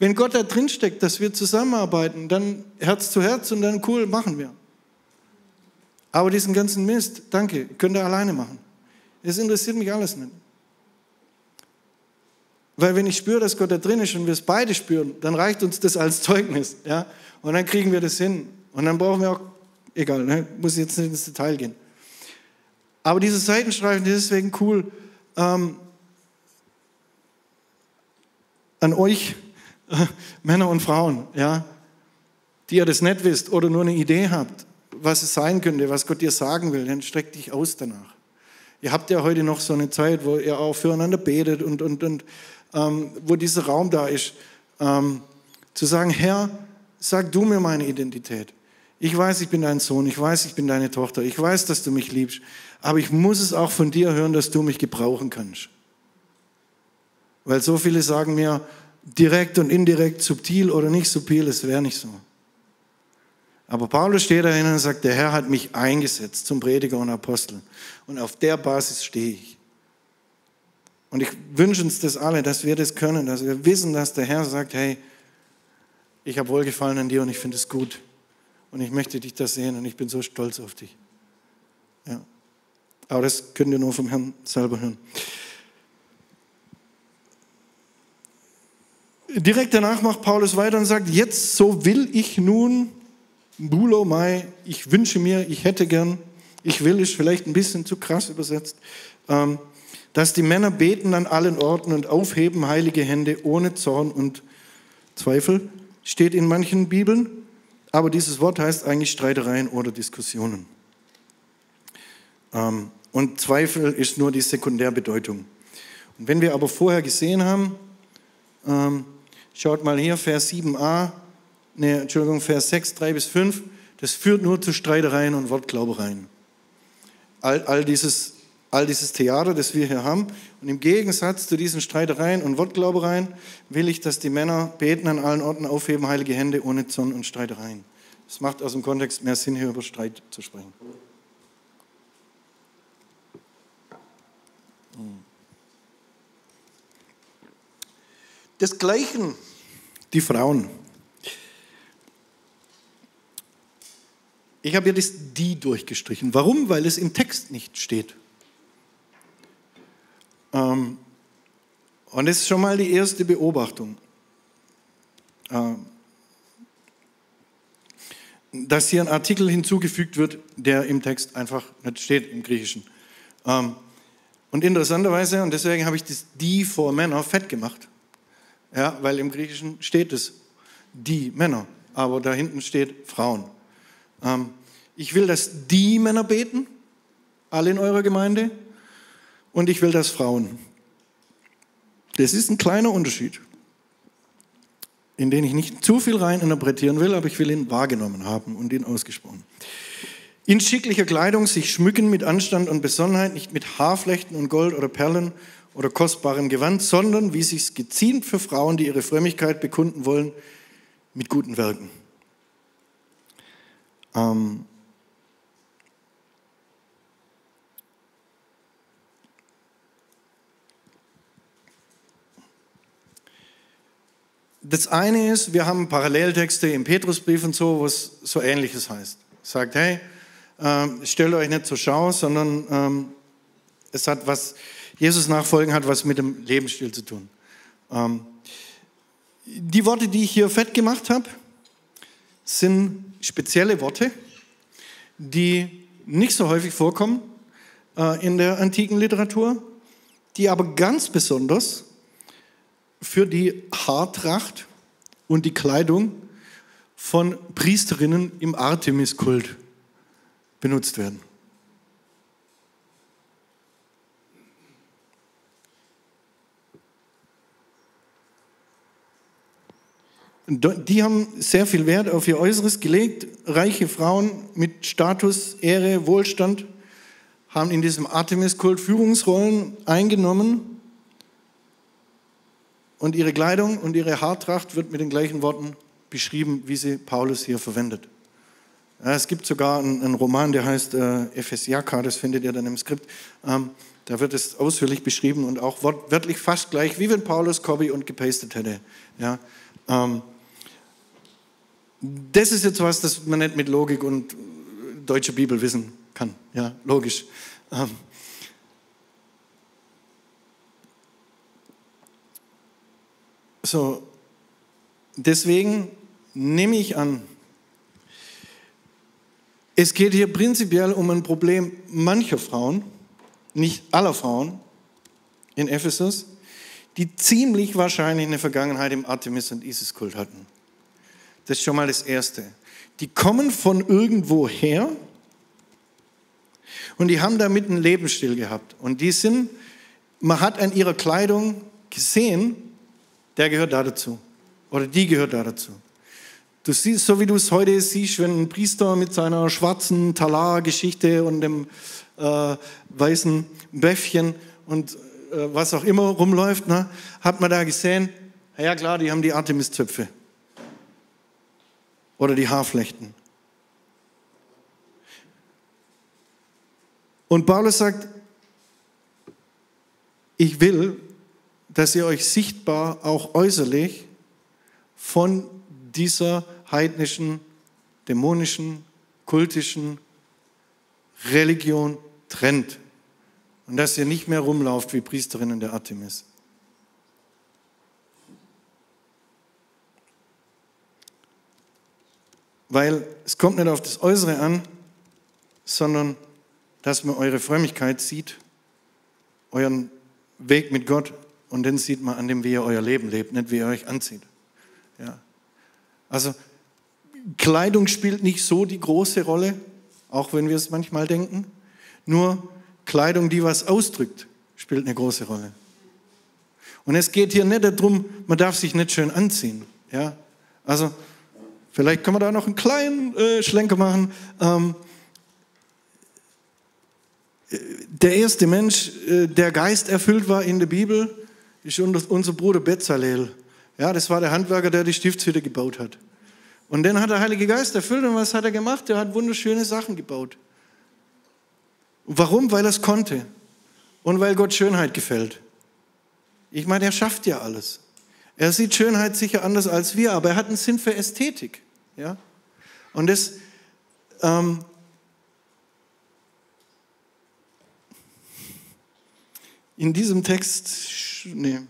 Wenn Gott da drin steckt, dass wir zusammenarbeiten, dann Herz zu Herz und dann cool, machen wir. Aber diesen ganzen Mist, danke, könnt ihr alleine machen. Es interessiert mich alles nicht. Weil wenn ich spüre, dass Gott da drin ist und wir es beide spüren, dann reicht uns das als Zeugnis. Ja? Und dann kriegen wir das hin. Und dann brauchen wir auch, egal, ne? muss jetzt nicht ins Detail gehen. Aber diese Seitenstreifen, das ist deswegen cool. Ähm, an euch, äh, [laughs] Männer und Frauen, ja, die ihr das nicht wisst oder nur eine Idee habt, was es sein könnte, was Gott dir sagen will, dann streck dich aus danach. Ihr habt ja heute noch so eine Zeit, wo ihr auch füreinander betet und, und, und ähm, wo dieser Raum da ist, ähm, zu sagen, Herr, sag du mir meine Identität. Ich weiß, ich bin dein Sohn, ich weiß, ich bin deine Tochter, ich weiß, dass du mich liebst, aber ich muss es auch von dir hören, dass du mich gebrauchen kannst. Weil so viele sagen mir direkt und indirekt, subtil oder nicht subtil, es wäre nicht so. Aber Paulus steht dahin und sagt, der Herr hat mich eingesetzt zum Prediger und Apostel. Und auf der Basis stehe ich. Und ich wünsche uns das alle, dass wir das können, dass wir wissen, dass der Herr sagt, hey, ich habe Wohlgefallen an dir und ich finde es gut. Und ich möchte dich da sehen und ich bin so stolz auf dich. Ja. Aber das könnt ihr nur vom Herrn selber hören. Direkt danach macht Paulus weiter und sagt, jetzt so will ich nun, Bulo Mai, ich wünsche mir, ich hätte gern, ich will ist vielleicht ein bisschen zu krass übersetzt, ähm, dass die Männer beten an allen Orten und aufheben heilige Hände ohne Zorn und Zweifel, steht in manchen Bibeln, aber dieses Wort heißt eigentlich Streitereien oder Diskussionen. Ähm, und Zweifel ist nur die Sekundärbedeutung. Und wenn wir aber vorher gesehen haben, ähm, schaut mal hier, Vers 7a, ne, Entschuldigung, Vers 6, 3 bis 5, das führt nur zu Streitereien und Wortglaubereien. All, all, dieses, all dieses Theater, das wir hier haben. Und im Gegensatz zu diesen Streitereien und Wortglaubereien will ich, dass die Männer beten an allen Orten, aufheben heilige Hände ohne Zorn und Streitereien. Das macht aus dem Kontext mehr Sinn, hier über Streit zu sprechen. Desgleichen die Frauen. Ich habe hier das die durchgestrichen. Warum? Weil es im Text nicht steht. Ähm, und das ist schon mal die erste Beobachtung. Ähm, dass hier ein Artikel hinzugefügt wird, der im Text einfach nicht steht im Griechischen. Ähm, und interessanterweise, und deswegen habe ich das die vor Männer fett gemacht, ja, weil im Griechischen steht es die Männer, aber da hinten steht Frauen. Ähm, ich will, dass die Männer beten, alle in eurer Gemeinde, und ich will, dass Frauen. Das ist ein kleiner Unterschied, in den ich nicht zu viel rein interpretieren will, aber ich will ihn wahrgenommen haben und ihn ausgesprochen. In schicklicher Kleidung sich schmücken mit Anstand und Besonnenheit, nicht mit Haarflechten und Gold oder Perlen oder kostbarem Gewand, sondern wie sich's geziemt für Frauen, die ihre Frömmigkeit bekunden wollen, mit guten Werken. Ähm das eine ist, wir haben Paralleltexte im Petrusbrief und so, wo es so ähnliches heißt. Sagt, hey, ähm, stellt euch nicht zur Schau, sondern ähm, es hat was, Jesus nachfolgen hat was mit dem Lebensstil zu tun. Ähm, die Worte, die ich hier fett gemacht habe, sind spezielle Worte, die nicht so häufig vorkommen äh, in der antiken Literatur, die aber ganz besonders für die Haartracht und die Kleidung von Priesterinnen im Artemis-Kult benutzt werden. Die haben sehr viel Wert auf ihr Äußeres gelegt. Reiche Frauen mit Status, Ehre, Wohlstand haben in diesem Artemis-Kult Führungsrollen eingenommen. Und ihre Kleidung und ihre Haartracht wird mit den gleichen Worten beschrieben, wie sie Paulus hier verwendet. Es gibt sogar einen, einen Roman, der heißt äh, Ephesiaka, das findet ihr dann im Skript. Ähm, da wird es ausführlich beschrieben und auch wörtlich fast gleich, wie wenn Paulus Copy und gepastet hätte. Ja, ähm, das ist jetzt was, das man nicht mit Logik und deutscher Bibel wissen kann. Ja, logisch. Ähm, so, deswegen nehme ich an, es geht hier prinzipiell um ein Problem mancher Frauen, nicht aller Frauen in Ephesus, die ziemlich wahrscheinlich eine Vergangenheit im Artemis- und Isis-Kult hatten. Das ist schon mal das Erste. Die kommen von irgendwo her, Und die haben damit einen Lebensstil gehabt. Und die sind, man hat an ihrer Kleidung gesehen, der gehört da dazu. Oder die gehört da dazu. Du siehst, so wie du es heute siehst, wenn ein Priester mit seiner schwarzen Talar-Geschichte und dem äh, weißen Bäffchen und äh, was auch immer rumläuft, ne, hat man da gesehen, ja klar, die haben die Artemis-Zöpfe. Oder die Haarflechten. Und Paulus sagt, ich will, dass ihr euch sichtbar auch äußerlich von dieser heidnischen, dämonischen, kultischen Religion trennt. Und dass ihr nicht mehr rumlauft wie Priesterinnen der Artemis. Weil es kommt nicht auf das Äußere an, sondern dass man eure Frömmigkeit sieht, euren Weg mit Gott und dann sieht man an dem, wie ihr euer Leben lebt, nicht wie ihr euch anzieht. Ja. Also Kleidung spielt nicht so die große Rolle, auch wenn wir es manchmal denken. Nur Kleidung, die was ausdrückt, spielt eine große Rolle. Und es geht hier nicht darum, man darf sich nicht schön anziehen. Ja? Also, vielleicht können wir da noch einen kleinen äh, Schlenker machen. Ähm, der erste Mensch, äh, der Geist erfüllt war in der Bibel, ist unser Bruder Bezalel. Ja, das war der Handwerker, der die Stiftshütte gebaut hat. Und dann hat der Heilige Geist erfüllt und was hat er gemacht? Er hat wunderschöne Sachen gebaut. Warum? Weil er es konnte und weil Gott Schönheit gefällt. Ich meine, er schafft ja alles. Er sieht Schönheit sicher anders als wir, aber er hat einen Sinn für Ästhetik. Ja? Und das, ähm, in diesem Text, nee,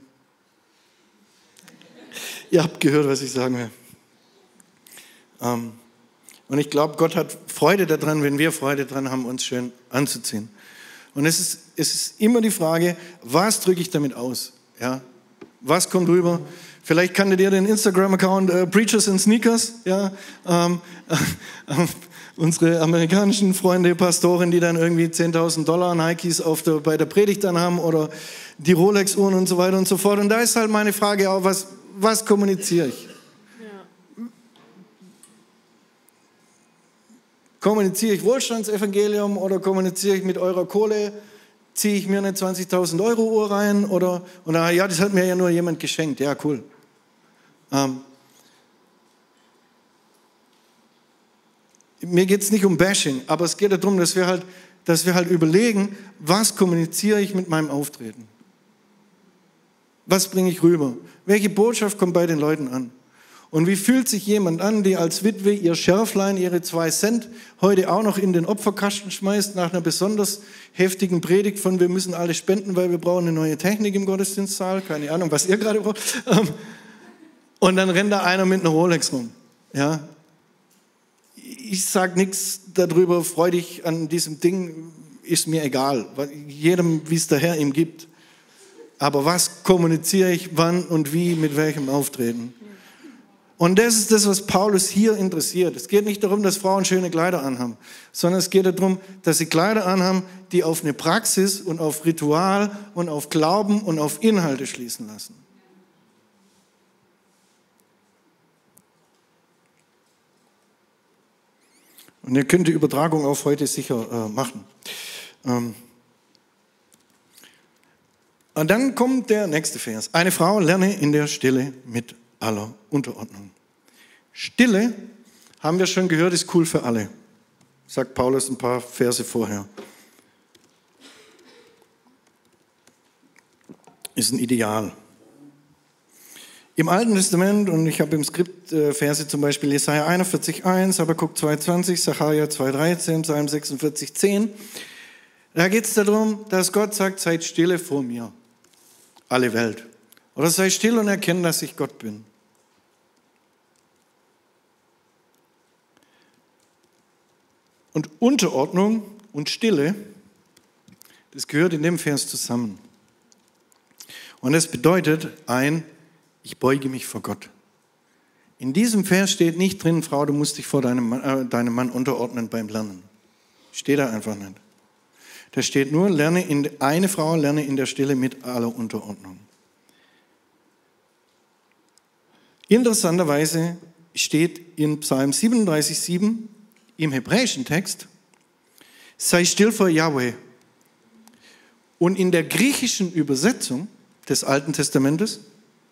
ihr habt gehört, was ich sagen will. Ähm, und ich glaube, Gott hat Freude daran, wenn wir Freude daran haben, uns schön anzuziehen. Und es ist, es ist immer die Frage, was drücke ich damit aus? Ja? Was kommt rüber? Vielleicht kanntet ihr den Instagram-Account äh, Preachers and Sneakers. Ja? Ähm, äh, [laughs] unsere amerikanischen Freunde, Pastoren, die dann irgendwie 10.000 Dollar Nikes auf der, bei der Predigt dann haben oder die Rolex-Uhren und so weiter und so fort. Und da ist halt meine Frage auch, was, was kommuniziere ich? Kommuniziere ich Wohlstandsevangelium oder kommuniziere ich mit eurer Kohle? Ziehe ich mir eine 20.000 Euro Uhr rein? Oder, oder ja, das hat mir ja nur jemand geschenkt. Ja, cool. Ähm, mir geht es nicht um Bashing, aber es geht darum, dass wir, halt, dass wir halt überlegen, was kommuniziere ich mit meinem Auftreten? Was bringe ich rüber? Welche Botschaft kommt bei den Leuten an? Und wie fühlt sich jemand an, die als Witwe ihr Schärflein, ihre zwei Cent heute auch noch in den Opferkasten schmeißt, nach einer besonders heftigen Predigt von wir müssen alle spenden, weil wir brauchen eine neue Technik im Gottesdienstsaal, keine Ahnung, was ihr gerade braucht. Ähm, und dann rennt da einer mit einer Rolex rum. Ja? Ich sage nichts darüber, freu dich an diesem Ding, ist mir egal. Jedem, wie es der Herr ihm gibt. Aber was kommuniziere ich wann und wie, mit welchem Auftreten? Und das ist das, was Paulus hier interessiert. Es geht nicht darum, dass Frauen schöne Kleider anhaben, sondern es geht darum, dass sie Kleider anhaben, die auf eine Praxis und auf Ritual und auf Glauben und auf Inhalte schließen lassen. Und ihr könnt die Übertragung auf heute sicher äh, machen. Ähm und dann kommt der nächste Vers. Eine Frau lerne in der Stille mit aller Unterordnung. Stille, haben wir schon gehört, ist cool für alle, sagt Paulus ein paar Verse vorher. Ist ein Ideal. Im Alten Testament, und ich habe im Skript äh, Verse zum Beispiel Jesaja 41,1, Habakkuk 2,20, Sacharja 2,13, Psalm 46,10, da geht es darum, dass Gott sagt, seid stille vor mir, alle Welt. Oder sei still und erkenne, dass ich Gott bin. Und Unterordnung und Stille, das gehört in dem Vers zusammen. Und es bedeutet ein, ich beuge mich vor Gott. In diesem Vers steht nicht drin, Frau, du musst dich vor deinem Mann, äh, deinem Mann unterordnen beim Lernen. Steht da einfach nicht. Da steht nur, lerne in, eine Frau lerne in der Stille mit aller Unterordnung. Interessanterweise steht in Psalm 37,7 im hebräischen Text, sei still vor Yahweh. Und in der griechischen Übersetzung des Alten Testamentes,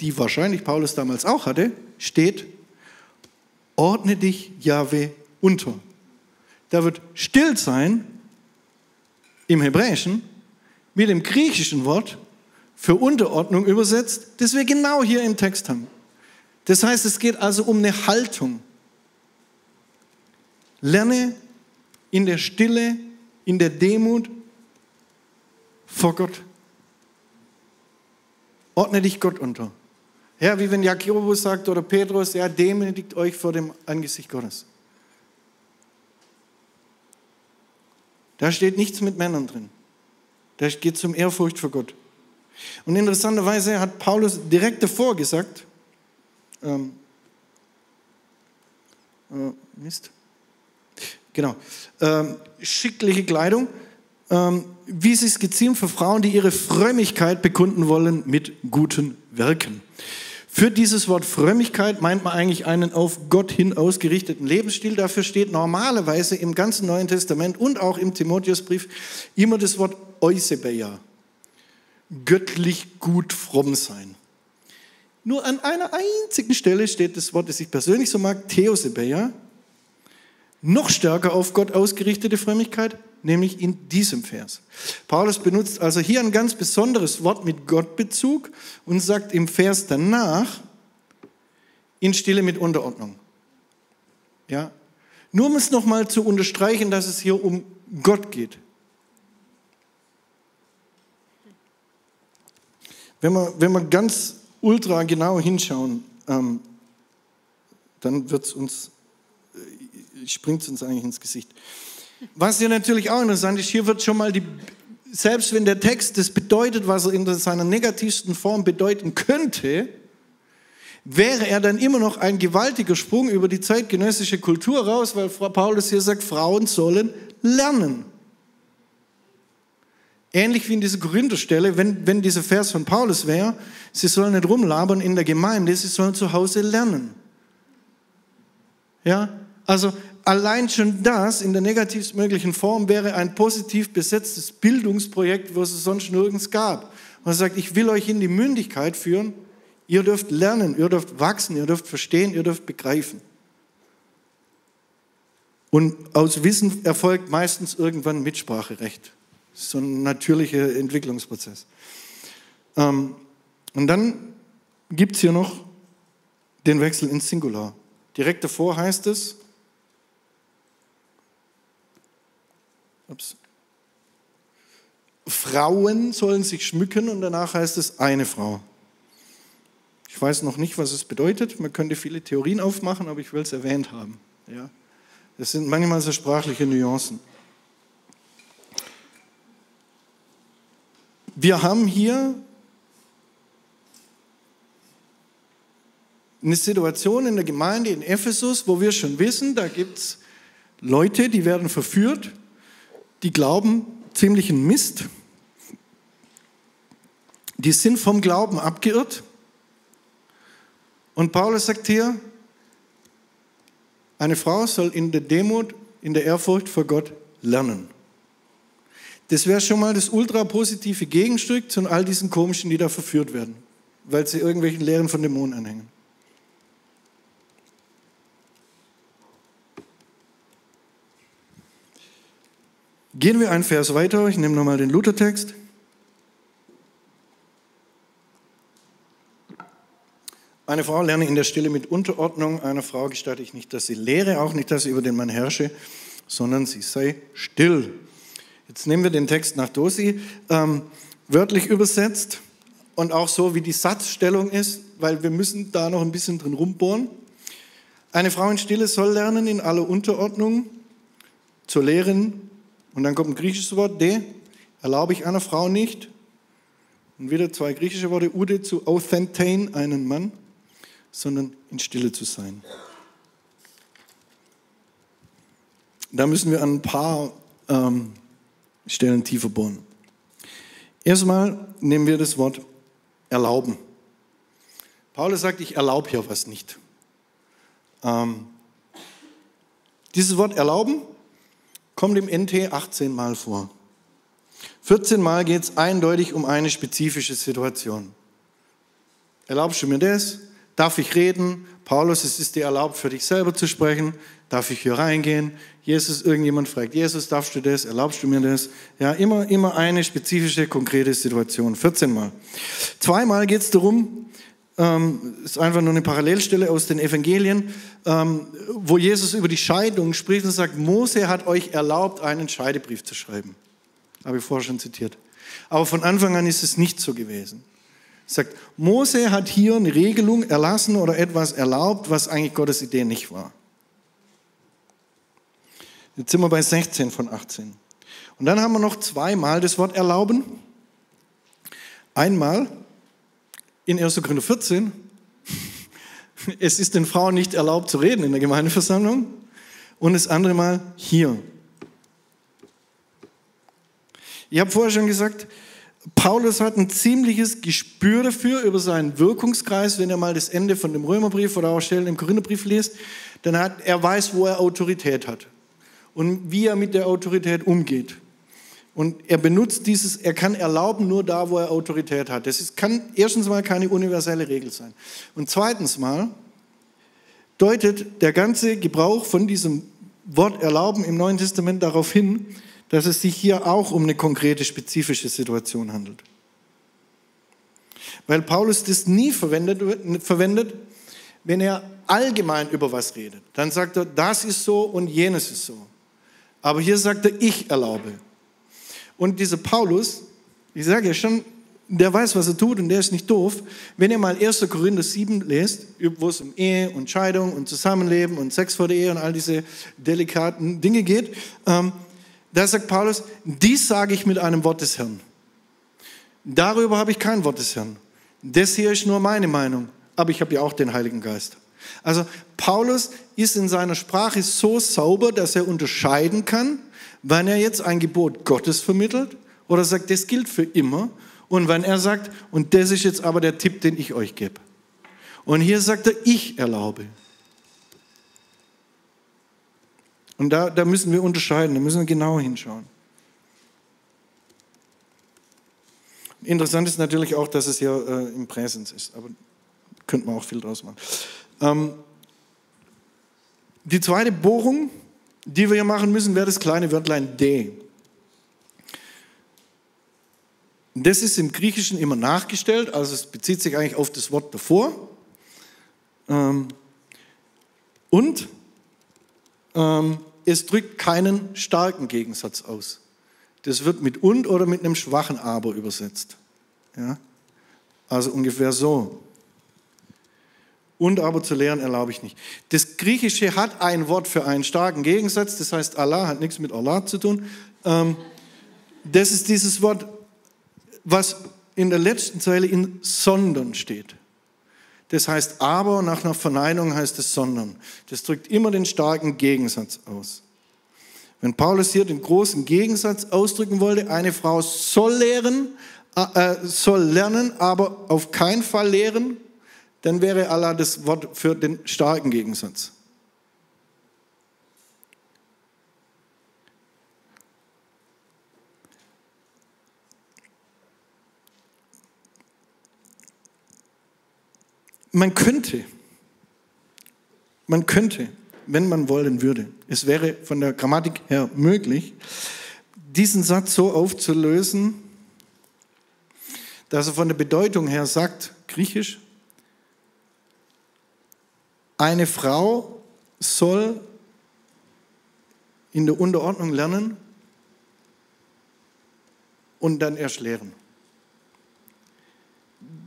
die wahrscheinlich Paulus damals auch hatte, steht, ordne dich Yahweh unter. Da wird still sein im Hebräischen mit dem griechischen Wort für Unterordnung übersetzt, das wir genau hier im Text haben. Das heißt, es geht also um eine Haltung. Lerne in der Stille, in der Demut vor Gott. Ordne dich Gott unter. Ja, wie wenn Jakobus sagt oder Petrus, ja, demütigt euch vor dem Angesicht Gottes. Da steht nichts mit Männern drin. Da geht es um Ehrfurcht vor Gott. Und interessanterweise hat Paulus direkt davor gesagt, ähm, äh, Mist, genau, ähm, schickliche Kleidung, ähm, wie sie es gezielt für Frauen, die ihre Frömmigkeit bekunden wollen mit guten Werken. Für dieses Wort Frömmigkeit meint man eigentlich einen auf Gott hin ausgerichteten Lebensstil. Dafür steht normalerweise im ganzen Neuen Testament und auch im Timotheusbrief immer das Wort Eusebeia. Göttlich gut fromm sein. Nur an einer einzigen Stelle steht das Wort, das ich persönlich so mag, Theosebeia. Noch stärker auf Gott ausgerichtete Frömmigkeit, nämlich in diesem Vers. Paulus benutzt also hier ein ganz besonderes Wort mit Gottbezug und sagt im Vers danach, in Stille mit Unterordnung. Ja? Nur um es nochmal zu unterstreichen, dass es hier um Gott geht. Wenn wir, wenn wir ganz ultra genau hinschauen, ähm, dann wird's uns, äh, springt es uns eigentlich ins Gesicht. Was ja natürlich auch interessant ist, hier wird schon mal die, selbst wenn der Text das bedeutet, was er in seiner negativsten Form bedeuten könnte, wäre er dann immer noch ein gewaltiger Sprung über die zeitgenössische Kultur raus, weil Frau Paulus hier sagt, Frauen sollen lernen. Ähnlich wie in dieser Korintherstelle, wenn, wenn dieser Vers von Paulus wäre, sie sollen nicht rumlabern in der Gemeinde, sie sollen zu Hause lernen. Ja, also allein schon das in der negativstmöglichen Form wäre ein positiv besetztes Bildungsprojekt, was es sonst nirgends gab. Man sagt, ich will euch in die Mündigkeit führen. Ihr dürft lernen, ihr dürft wachsen, ihr dürft verstehen, ihr dürft begreifen. Und aus Wissen erfolgt meistens irgendwann Mitspracherecht. So ein natürlicher Entwicklungsprozess. Ähm, und dann gibt es hier noch den Wechsel ins Singular. Direkt davor heißt es, Ups. Frauen sollen sich schmücken und danach heißt es eine Frau. Ich weiß noch nicht, was es bedeutet. Man könnte viele Theorien aufmachen, aber ich will es erwähnt haben. Ja? Das sind manchmal so sprachliche Nuancen. Wir haben hier eine Situation in der Gemeinde in Ephesus, wo wir schon wissen, da gibt es Leute, die werden verführt die glauben ziemlichen Mist. Die sind vom Glauben abgeirrt. Und Paulus sagt hier, eine Frau soll in der Demut, in der Ehrfurcht vor Gott lernen. Das wäre schon mal das ultra positive Gegenstück zu all diesen komischen, die da verführt werden, weil sie irgendwelchen Lehren von Dämonen anhängen. Gehen wir einen Vers weiter. Ich nehme nochmal den Luthertext. Eine Frau lerne in der Stille mit Unterordnung. Einer Frau gestatte ich nicht, dass sie lehre, auch nicht, dass sie über den Mann herrsche, sondern sie sei still. Jetzt nehmen wir den Text nach Dosi, ähm, wörtlich übersetzt und auch so, wie die Satzstellung ist, weil wir müssen da noch ein bisschen drin rumbohren. Eine Frau in Stille soll lernen in aller Unterordnung, zu lehren, und dann kommt ein griechisches Wort, de, erlaube ich einer Frau nicht. Und wieder zwei griechische Worte, ude zu authentein, einen Mann, sondern in Stille zu sein. Da müssen wir an ein paar ähm, Stellen tiefer bohren. Erstmal nehmen wir das Wort erlauben. Paulus sagt, ich erlaube hier was nicht. Ähm, dieses Wort erlauben kommt im NT 18 Mal vor. 14 Mal geht es eindeutig um eine spezifische Situation. Erlaubst du mir das? Darf ich reden? Paulus, es ist dir erlaubt, für dich selber zu sprechen. Darf ich hier reingehen? Jesus, irgendjemand fragt, Jesus, darfst du das? Erlaubst du mir das? Ja, immer, immer eine spezifische, konkrete Situation. 14 Mal. Zweimal geht es darum, ähm, ist einfach nur eine Parallelstelle aus den Evangelien, ähm, wo Jesus über die Scheidung spricht und sagt, Mose hat euch erlaubt, einen Scheidebrief zu schreiben. Habe ich vorher schon zitiert. Aber von Anfang an ist es nicht so gewesen. Sagt, Mose hat hier eine Regelung erlassen oder etwas erlaubt, was eigentlich Gottes Idee nicht war. Jetzt sind wir bei 16 von 18. Und dann haben wir noch zweimal das Wort erlauben. Einmal in 1. Korinther 14. [laughs] Es ist den Frauen nicht erlaubt zu reden in der Gemeindeversammlung. Und das andere Mal hier. Ich habe vorher schon gesagt, Paulus hat ein ziemliches Gespür dafür, über seinen Wirkungskreis, wenn er mal das Ende von dem Römerbrief oder auch Stellen im Korintherbrief liest, dann hat er weiß, wo er Autorität hat und wie er mit der Autorität umgeht. Und er benutzt dieses, er kann erlauben nur da, wo er Autorität hat. Das ist, kann erstens mal keine universelle Regel sein. Und zweitens mal deutet der ganze Gebrauch von diesem Wort erlauben im Neuen Testament darauf hin, dass es sich hier auch um eine konkrete, spezifische Situation handelt. Weil Paulus das nie verwendet, verwendet, wenn er allgemein über was redet. Dann sagt er, das ist so und jenes ist so. Aber hier sagt er, ich erlaube. Und dieser Paulus, ich sage ja schon, der weiß, was er tut und der ist nicht doof. Wenn ihr mal 1. Korinther 7 lest, wo es um Ehe und Scheidung und Zusammenleben und Sex vor der Ehe und all diese delikaten Dinge geht, ähm, da sagt Paulus, dies sage ich mit einem Wort des Herrn. Darüber habe ich kein Wort des Herrn. Das hier ist nur meine Meinung, aber ich habe ja auch den Heiligen Geist. Also Paulus ist in seiner Sprache so sauber, dass er unterscheiden kann, wann er jetzt ein Gebot Gottes vermittelt oder sagt, das gilt für immer und wann er sagt, und das ist jetzt aber der Tipp, den ich euch gebe. Und hier sagt er, ich erlaube. Und da, da müssen wir unterscheiden, da müssen wir genau hinschauen. Interessant ist natürlich auch, dass es ja äh, im Präsens ist, aber könnte man auch viel draus machen. Ähm, die zweite Bohrung, die wir hier machen müssen, wäre das kleine Wörtlein D. Das ist im Griechischen immer nachgestellt, also es bezieht sich eigentlich auf das Wort davor. Ähm, und ähm, es drückt keinen starken Gegensatz aus. Das wird mit und oder mit einem schwachen aber übersetzt. Ja? Also ungefähr so. Und aber zu lehren erlaube ich nicht. Das Griechische hat ein Wort für einen starken Gegensatz, das heißt Allah, hat nichts mit Allah zu tun. Ähm, das ist dieses Wort, was in der letzten Zeile in sondern steht. Das heißt aber, nach einer Verneinung heißt es sondern. Das drückt immer den starken Gegensatz aus. Wenn Paulus hier den großen Gegensatz ausdrücken wollte, eine Frau soll lehren, äh, äh, soll lernen, aber auf keinen Fall lehren, dann wäre Allah das Wort für den starken Gegensatz. Man könnte, man könnte, wenn man wollen würde, es wäre von der Grammatik her möglich, diesen Satz so aufzulösen, dass er von der Bedeutung her sagt, griechisch, eine Frau soll in der Unterordnung lernen und dann erst lehren.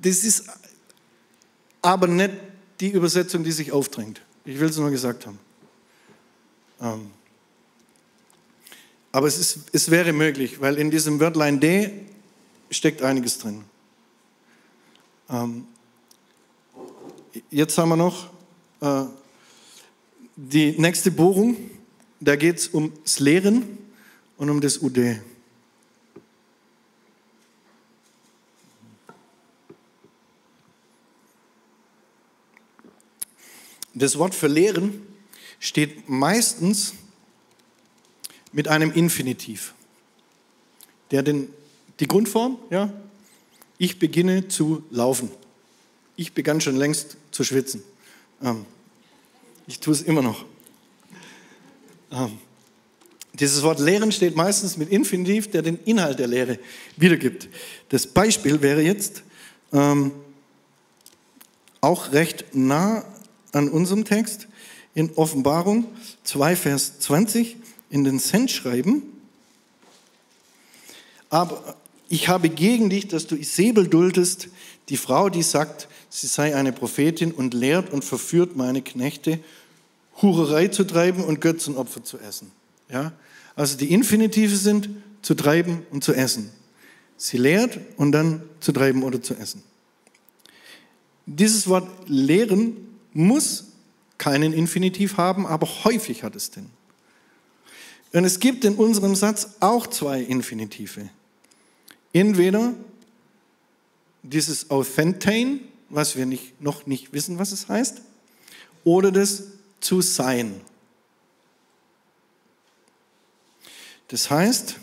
Das ist aber nicht die Übersetzung, die sich aufdrängt. Ich will es nur gesagt haben. Ähm, aber es, ist, es wäre möglich, weil in diesem Wörtlein D steckt einiges drin. Ähm, jetzt haben wir noch äh, die nächste Bohrung, da geht es ums Lehren und um das UD. Das Wort für Lehren steht meistens mit einem Infinitiv, der den, die Grundform, ja, ich beginne zu laufen. Ich begann schon längst zu schwitzen. Ähm, ich tue es immer noch. Ähm, dieses Wort lehren steht meistens mit Infinitiv, der den Inhalt der Lehre wiedergibt. Das Beispiel wäre jetzt ähm, auch recht nah an unserem Text in Offenbarung 2, Vers 20 in den Sendschreiben. Aber ich habe gegen dich, dass du Isabel duldest, die Frau, die sagt, sie sei eine Prophetin und lehrt und verführt meine Knechte, Hurerei zu treiben und Götzenopfer zu essen. Ja? Also die Infinitive sind zu treiben und zu essen. Sie lehrt und dann zu treiben oder zu essen. Dieses Wort lehren muss keinen Infinitiv haben, aber häufig hat es den. Und es gibt in unserem Satz auch zwei Infinitive. Entweder dieses Authentein, was wir nicht, noch nicht wissen, was es heißt, oder das zu sein. Das heißt,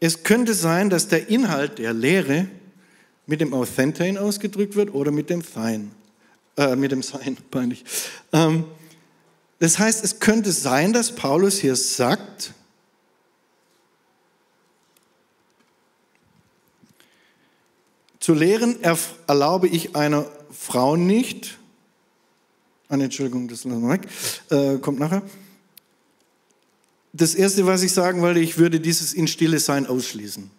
es könnte sein, dass der Inhalt der Lehre mit dem Authentein ausgedrückt wird oder mit dem Sein. Äh, mit dem Sein, [laughs] peinlich. Ähm, das heißt, es könnte sein, dass Paulus hier sagt, zu lehren erlaube ich einer Frau nicht, ah, Entschuldigung, das lassen wir weg, äh, kommt nachher, das Erste, was ich sagen wollte, ich würde dieses in Stille sein ausschließen.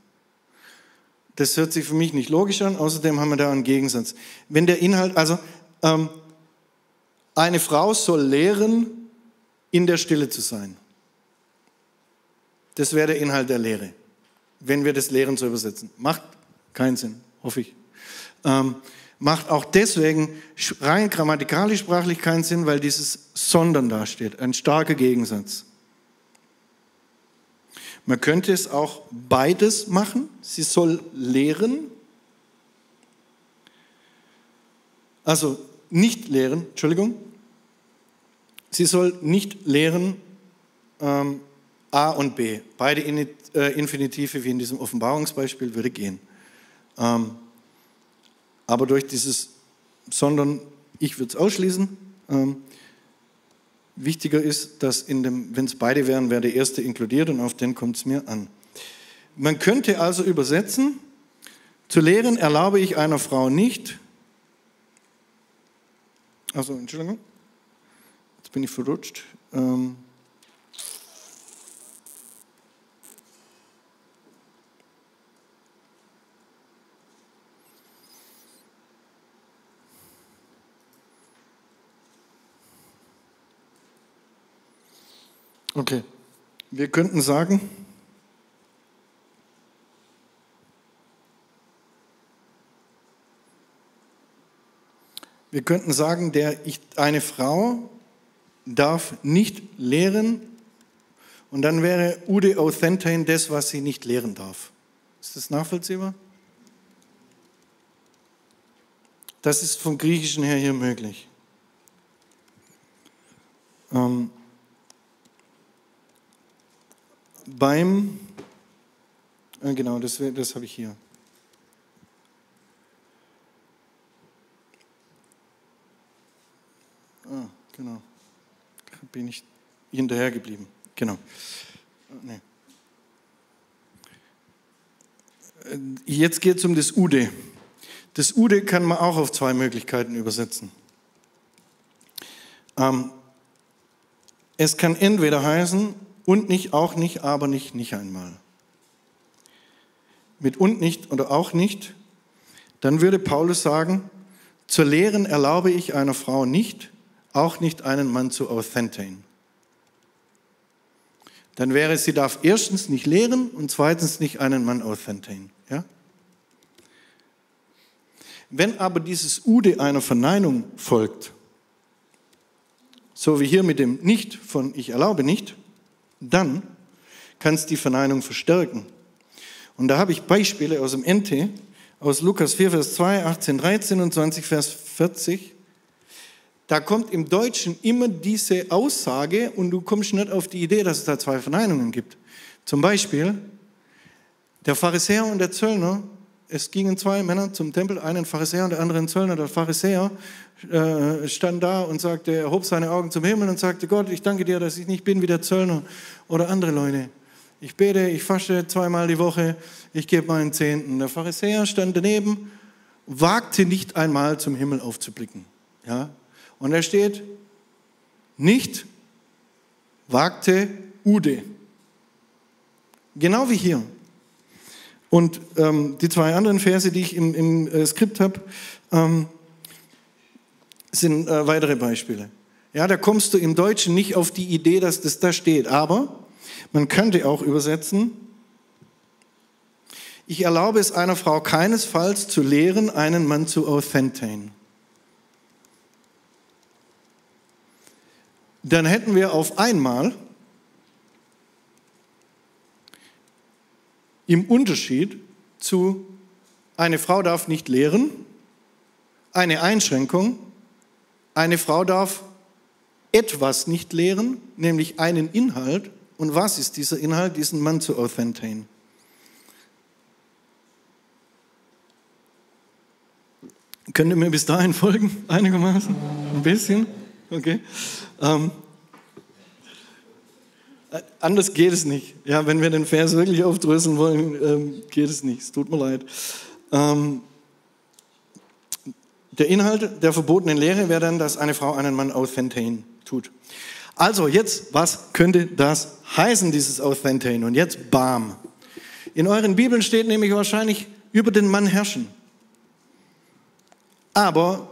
Das hört sich für mich nicht logisch an, außerdem haben wir da einen Gegensatz. Wenn der Inhalt, also ähm, eine Frau soll lehren, in der Stille zu sein. Das wäre der Inhalt der Lehre, wenn wir das Lehren so übersetzen. Macht keinen Sinn, hoffe ich. Ähm, macht auch deswegen rein grammatikalisch sprachlich keinen Sinn, weil dieses Sondern da steht, ein starker Gegensatz. Man könnte es auch beides machen. Sie soll lehren. Also nicht lehren, Entschuldigung. Sie soll nicht lehren ähm, A und B. Beide äh, Infinitive, wie in diesem Offenbarungsbeispiel, würde gehen. Ähm, aber durch dieses sondern, ich würde es ausschließen, ähm, Wichtiger ist, dass wenn es beide wären, wäre der erste inkludiert und auf den kommt es mir an. Man könnte also übersetzen, zu lehren erlaube ich einer Frau nicht, also Entschuldigung, jetzt bin ich verrutscht. Ähm, Okay, wir könnten sagen, wir könnten sagen, der ich, eine Frau darf nicht lehren und dann wäre Ude Authentein das, was sie nicht lehren darf. Ist das nachvollziehbar? Das ist vom Griechischen her hier möglich. Ähm, beim, äh, genau, das, das habe ich hier. Ah, genau. Bin ich hinterher geblieben. Genau. Ah, nee. Äh, jetzt geht es um das Ude. Das Ude kann man auch auf zwei Möglichkeiten übersetzen. Ähm, es kann entweder heißen, und nicht, auch nicht, aber nicht, nicht einmal. Mit und nicht oder auch nicht, dann würde Paulus sagen, zur Lehren erlaube ich einer Frau nicht, auch nicht einen Mann zu authentieren. Dann wäre, sie darf erstens nicht lehren und zweitens nicht einen Mann authentieren. Ja? Wenn aber dieses Ude einer Verneinung folgt, so wie hier mit dem Nicht von ich erlaube nicht, dann kann es die Verneinung verstärken. Und da habe ich Beispiele aus dem NT, aus Lukas 4, Vers 2, 18, 13 und 20, Vers 40. da kommt im Deutschen immer diese Aussage und du kommst nicht auf die Idee, dass es da zwei Verneinungen gibt. Zum Beispiel, der Pharisäer und der Zöllner, es gingen zwei Männer zum Tempel, einen Pharisäer und der andere ein Zöllner. Der Pharisäer äh, stand da und sagte, er hob seine Augen zum Himmel und sagte, Gott, ich danke dir, dass ich nicht bin wie der Zöllner oder andere Leute. Ich bete, ich faste zweimal die Woche, ich gebe meinen Zehnten. Der Pharisäer stand daneben, wagte nicht einmal zum Himmel aufzublicken. Ja? Und er steht, nicht wagte Ude. Genau wie hier. Und ähm, die zwei anderen Verse, die ich im, im äh, Skript habe, ähm, sind äh, weitere Beispiele. Ja, da kommst du im Deutschen nicht auf die Idee, dass das da steht. Aber man könnte auch übersetzen, ich erlaube es einer Frau keinesfalls zu lehren, einen Mann zu authenten. Dann hätten wir auf einmal im Unterschied zu eine Frau darf nicht lehren, eine Einschränkung, eine Frau darf etwas nicht lehren, nämlich einen Inhalt. Und was ist dieser Inhalt? Diesen Mann zu authenten. Könnt ihr mir bis dahin folgen, einigermaßen? Ein bisschen? Okay. Ähm, anders geht es nicht. Ja, wenn wir den Vers wirklich aufdröseln wollen, ähm, geht es nicht. Es tut mir leid. Ähm, der Inhalt der verbotenen Lehre wäre dann, dass eine Frau einen Mann authenten tut. Also jetzt, was könnte das heißen, dieses authenten? Und jetzt bam. In euren Bibeln steht nämlich wahrscheinlich über den Mann herrschen. Aber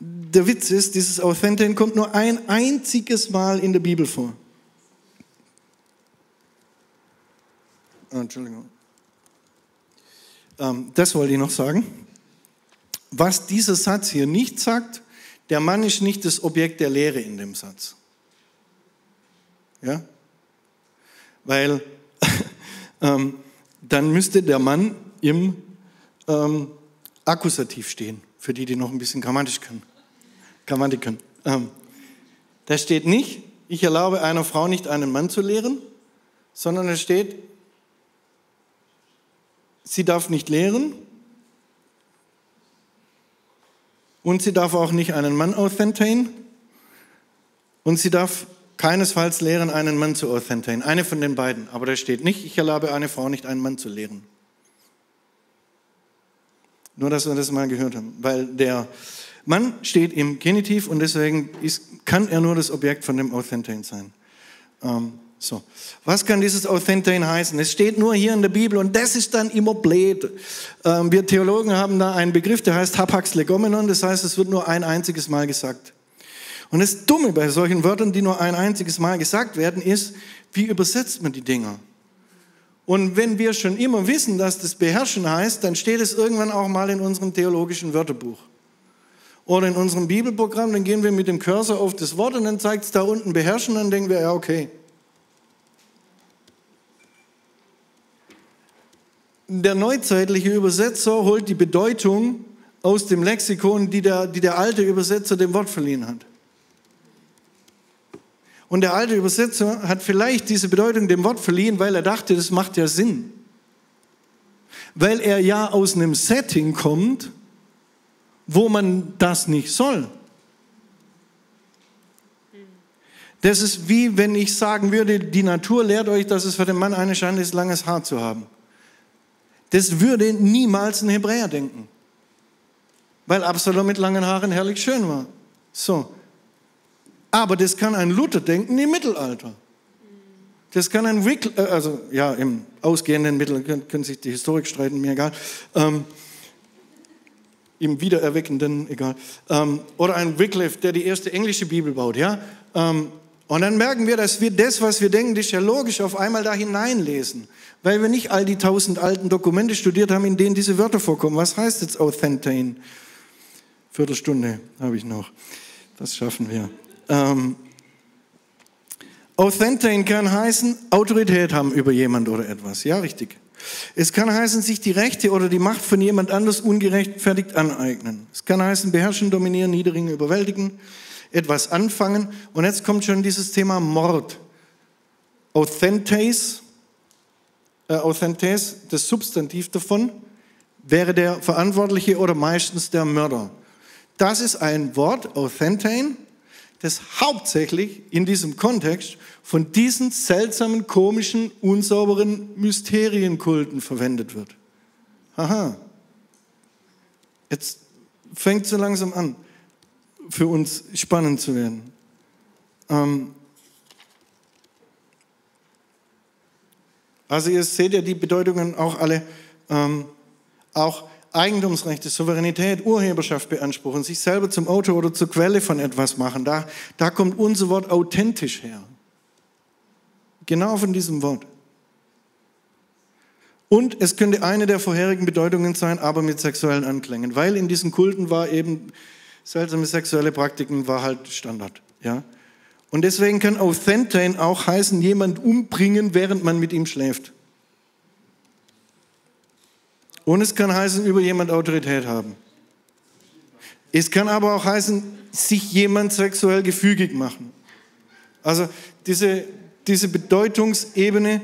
der Witz ist, dieses authenten kommt nur ein einziges Mal in der Bibel vor. Entschuldigung. Ähm, das wollte ich noch sagen. Was dieser Satz hier nicht sagt, der Mann ist nicht das Objekt der Lehre in dem Satz. Ja? Weil [laughs] ähm, dann müsste der Mann im ähm, Akkusativ stehen, für die, die noch ein bisschen Grammatik können. Grammatik können. Ähm, da steht nicht, ich erlaube einer Frau nicht einen Mann zu lehren, sondern es steht, sie darf nicht lehren und sie darf auch nicht einen Mann authenten und sie darf keinesfalls lehren, einen Mann zu authenten. Eine von den beiden. Aber da steht nicht, ich erlaube eine Frau nicht, einen Mann zu lehren. Nur, dass wir das mal gehört haben. Weil der Mann steht im Genitiv und deswegen ist, kann er nur das Objekt von dem Authenten sein. Ähm, so. Was kann dieses Authenten heißen? Es steht nur hier in der Bibel und das ist dann immer blöd. Ähm, wir Theologen haben da einen Begriff, der heißt Hapax legomenon, das heißt, es wird nur ein einziges Mal gesagt. Und das Dumme bei solchen Wörtern, die nur ein einziges Mal gesagt werden, ist, wie übersetzt man die Dinger? Und wenn wir schon immer wissen, dass das beherrschen heißt, dann steht es irgendwann auch mal in unserem theologischen Wörterbuch. Oder in unserem Bibelprogramm, dann gehen wir mit dem Cursor auf das Wort und dann zeigt es da unten beherrschen, dann denken wir, ja, okay. Der neuzeitliche Übersetzer holt die Bedeutung aus dem Lexikon, die der, die der alte Übersetzer dem Wort verliehen hat. Und der alte Übersetzer hat vielleicht diese Bedeutung dem Wort verliehen, weil er dachte, das macht ja Sinn. Weil er ja aus einem Setting kommt, wo man das nicht soll. Das ist wie wenn ich sagen würde, die Natur lehrt euch, dass es für den Mann eine Schande ist, langes Haar zu haben. Das würde niemals ein Hebräer denken. Weil Absalom mit langen Haaren herrlich schön war. So. Aber das kann ein Luther denken im Mittelalter. Das kann ein Wycliffe, äh, also ja, im ausgehenden Mittel können, können sich die Historik streiten, mir egal. Ähm, Im Wiedererweckenden, egal. Ähm, oder ein Wycliffe, der die erste englische Bibel baut, ja. Ähm, und dann merken wir, dass wir das, was wir denken, das ist ja logisch, auf einmal da hineinlesen. Weil wir nicht all die tausend alten Dokumente studiert haben, in denen diese Wörter vorkommen. Was heißt jetzt Authentain? Viertelstunde habe ich noch. Das schaffen wir. Ähm, Authentain kann heißen, Autorität haben über jemand oder etwas. Ja, richtig. Es kann heißen, sich die Rechte oder die Macht von jemand anders ungerechtfertigt aneignen. Es kann heißen, beherrschen, dominieren, niedrigen, überwältigen, etwas anfangen. Und jetzt kommt schon dieses Thema Mord. Authentes, äh, Authentes, das Substantiv davon, wäre der Verantwortliche oder meistens der Mörder. Das ist ein Wort, Authentane, das hauptsächlich in diesem Kontext von diesen seltsamen, komischen, unsauberen Mysterienkulten verwendet wird. Aha. Jetzt fängt so langsam an, für uns spannend zu werden. Ähm also ihr seht ja die Bedeutungen auch alle, ähm, auch Eigentumsrechte, Souveränität, Urheberschaft beanspruchen, sich selber zum Autor oder zur Quelle von etwas machen. Da, da kommt unser Wort authentisch her. Genau von diesem Wort. Und es könnte eine der vorherigen Bedeutungen sein, aber mit sexuellen Anklängen, weil in diesen Kulten war eben seltsame sexuelle Praktiken war halt Standard, ja. Und deswegen kann Authentane auch heißen, jemand umbringen, während man mit ihm schläft. Und es kann heißen, über jemand Autorität haben. Es kann aber auch heißen, sich jemand sexuell gefügig machen. Also diese, diese Bedeutungsebene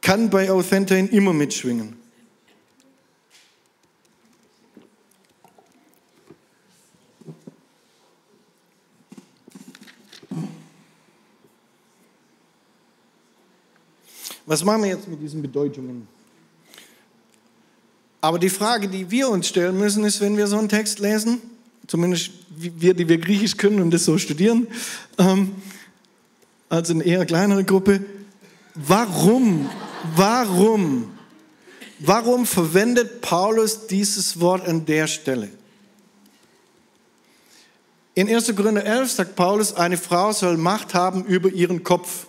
kann bei Authentane immer mitschwingen. Was machen wir jetzt mit diesen Bedeutungen? Aber die Frage, die wir uns stellen müssen, ist, wenn wir so einen Text lesen, zumindest wir, die wir Griechisch können und das so studieren, ähm, also eine eher kleinere Gruppe, warum, warum, warum verwendet Paulus dieses Wort an der Stelle? In 1. Korinther 11 sagt Paulus, eine Frau soll Macht haben über ihren Kopf.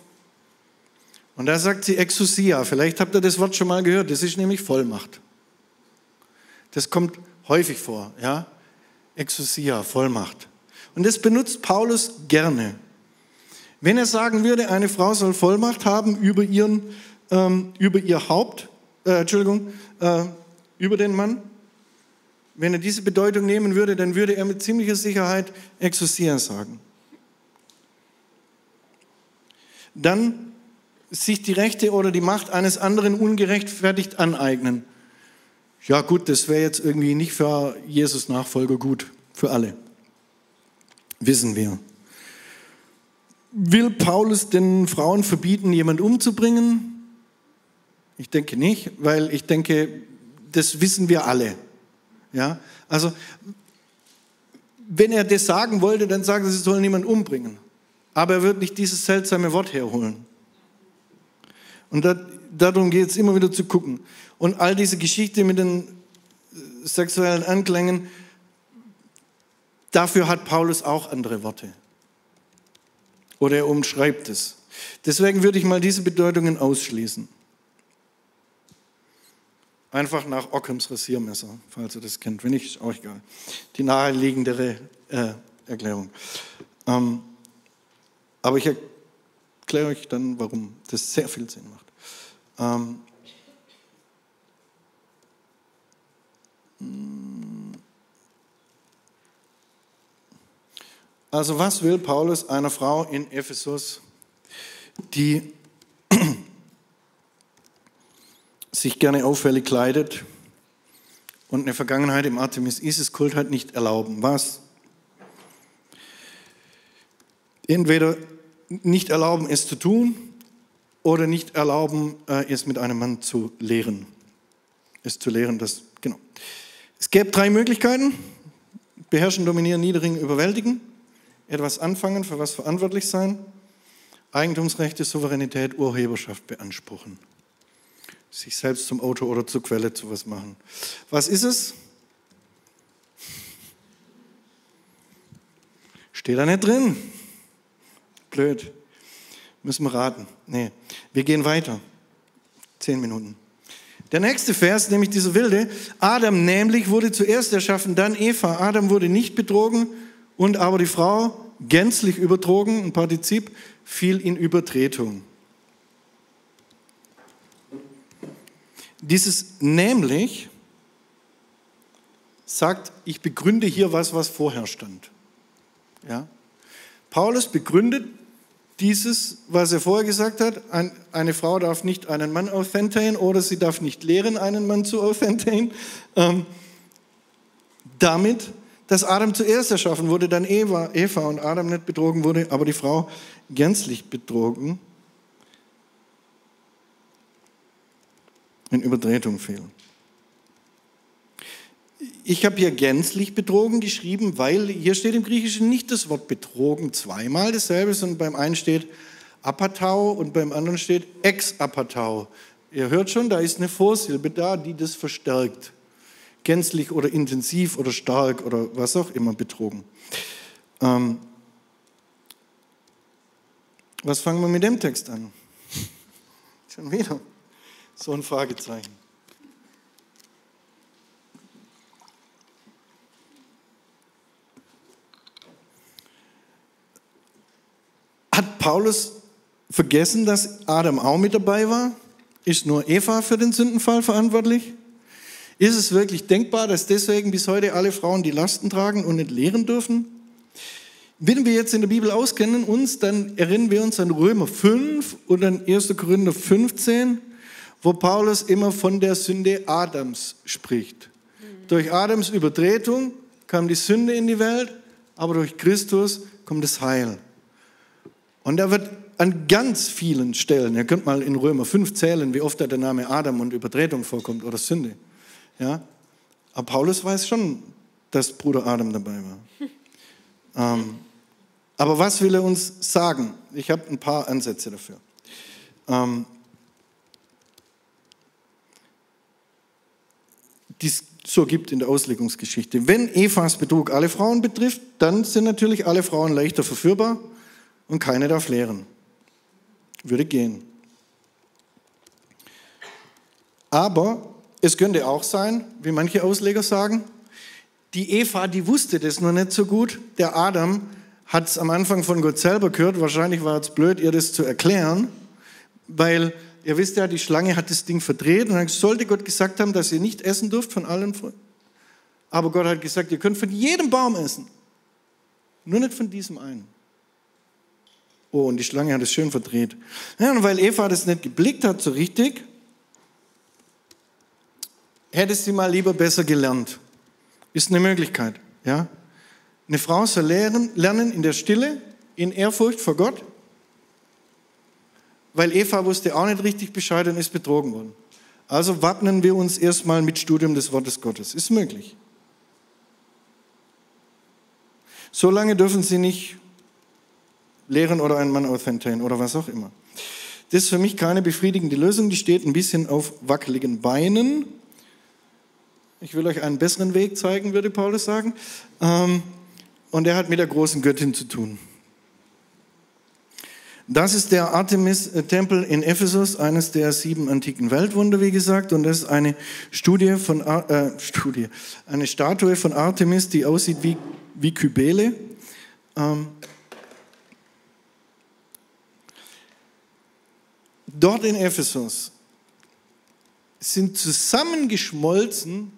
Und da sagt sie Exousia. Vielleicht habt ihr das Wort schon mal gehört. Das ist nämlich Vollmacht. Das kommt häufig vor, ja. Exousia, Vollmacht. Und das benutzt Paulus gerne. Wenn er sagen würde, eine Frau soll Vollmacht haben über, ihren, ähm, über ihr Haupt, äh, Entschuldigung, äh, über den Mann, wenn er diese Bedeutung nehmen würde, dann würde er mit ziemlicher Sicherheit Exousia sagen. Dann sich die Rechte oder die Macht eines anderen ungerechtfertigt aneignen. Ja gut, das wäre jetzt irgendwie nicht für Jesus Nachfolger gut, für alle. Wissen wir. Will Paulus den Frauen verbieten, jemand umzubringen? Ich denke nicht, weil ich denke, das wissen wir alle. Ja, also wenn er das sagen wollte, dann sagen sie, sie sollen niemand umbringen. Aber er wird nicht dieses seltsame Wort herholen. Und da, darum geht es immer wieder zu gucken. Und all diese Geschichte mit den äh, sexuellen Anklängen, dafür hat Paulus auch andere Worte. Oder er umschreibt es. Deswegen würde ich mal diese Bedeutungen ausschließen. Einfach nach Ockhams Rasiermesser, falls ihr das kennt. Wenn nicht, ist auch egal. Die naheliegendere äh, Erklärung. Ähm, aber ich erkläre euch dann, warum das sehr viel Sinn macht. Ähm, Also was will Paulus einer Frau in Ephesus, die [clears throat] sich gerne auffällig kleidet und eine Vergangenheit im Artemis-Isis-Kult hat, nicht erlauben? Was? Entweder nicht erlauben, es zu tun oder nicht erlauben, äh, es mit einem Mann zu lehren. Es zu lehren, das, genau. Es gäbe drei Möglichkeiten. Beherrschen, dominieren, niedrigen, überwältigen. Etwas anfangen, für was verantwortlich sein. Eigentumsrechte, Souveränität, Urheberschaft beanspruchen. Sich selbst zum Auto oder zur Quelle zu was machen. Was ist es? Steht da nicht drin. Blöd. Müssen wir raten. Nee, wir gehen weiter. Zehn Minuten. Der nächste Vers, nämlich dieser wilde, Adam nämlich wurde zuerst erschaffen, dann Eva. Adam wurde nicht betrogen und aber die Frau gänzlich übertrogen, ein Partizip, fiel in Übertretung. dieses nämlich sagt, ich begründe hier was, was vorher stand. Ja? Paulus begründet dieses, was er vorher gesagt hat, ein, eine Frau darf nicht einen Mann authentaten oder sie darf nicht lehren, einen Mann zu authentaten, ähm, damit, dass Adam zuerst erschaffen wurde, dann Eva, Eva und Adam nicht betrogen wurde, aber die Frau gänzlich betrogen, in Übertretung fiel. Ich habe hier gänzlich betrogen geschrieben, weil hier steht im Griechischen nicht das Wort betrogen zweimal dasselbe, sondern beim einen steht apatau und beim anderen steht ex apatau. Ihr hört schon, da ist eine Vorsilbe da, die das verstärkt. Gänzlich oder intensiv oder stark oder was auch immer betrogen. Ähm, was fangen wir mit dem Text an? [laughs] Schon wieder so ein Fragezeichen. Hat Paulus vergessen, dass Adam auch mit dabei war? Ist nur Eva für den Sündenfall verantwortlich? Ist es wirklich denkbar, dass deswegen bis heute alle Frauen die Lasten tragen und nicht lehren dürfen? Wenn wir jetzt in der Bibel auskennen uns, dann erinnern wir uns an Römer 5 und an 1. Korinther 15, wo Paulus immer von der Sünde Adams spricht. Durch Adams Übertretung kam die Sünde in die Welt, aber durch Christus kommt das Heil. Und da wird an ganz vielen Stellen, ihr könnt mal in Römer 5 zählen, wie oft da der Name Adam und Übertretung vorkommt oder Sünde. Ja? Aber Paulus weiß schon, dass Bruder Adam dabei war. [laughs] ähm, aber was will er uns sagen? Ich habe ein paar Ansätze dafür. Ähm, die es so gibt in der Auslegungsgeschichte. Wenn Evas Betrug alle Frauen betrifft, dann sind natürlich alle Frauen leichter verführbar und keine darf lehren. Würde gehen. Aber es könnte auch sein, wie manche Ausleger sagen, die Eva, die wusste das noch nicht so gut. Der Adam hat es am Anfang von Gott selber gehört. Wahrscheinlich war es blöd, ihr das zu erklären, weil ihr wisst ja, die Schlange hat das Ding verdreht und dann sollte Gott gesagt haben, dass ihr nicht essen dürft von allen Früchten. Aber Gott hat gesagt, ihr könnt von jedem Baum essen, nur nicht von diesem einen. Oh, und die Schlange hat es schön verdreht. Ja, und weil Eva das nicht geblickt hat so richtig, hätte sie mal lieber besser gelernt. Ist eine Möglichkeit. Ja? Eine Frau soll lernen, lernen in der Stille, in Ehrfurcht vor Gott, weil Eva wusste auch nicht richtig Bescheid und ist betrogen worden. Also wappnen wir uns erstmal mit Studium des Wortes Gottes. Ist möglich. So lange dürfen sie nicht lehren oder einen Mann authentieren oder was auch immer. Das ist für mich keine befriedigende Lösung, die steht ein bisschen auf wackeligen Beinen. Ich will euch einen besseren Weg zeigen, würde Paulus sagen. Ähm, und er hat mit der großen Göttin zu tun. Das ist der Artemis-Tempel in Ephesus, eines der sieben antiken Weltwunder, wie gesagt. Und das ist eine Studie von, äh, Studie, eine Statue von Artemis, die aussieht wie, wie Kybele. Ähm, dort in Ephesus sind zusammengeschmolzen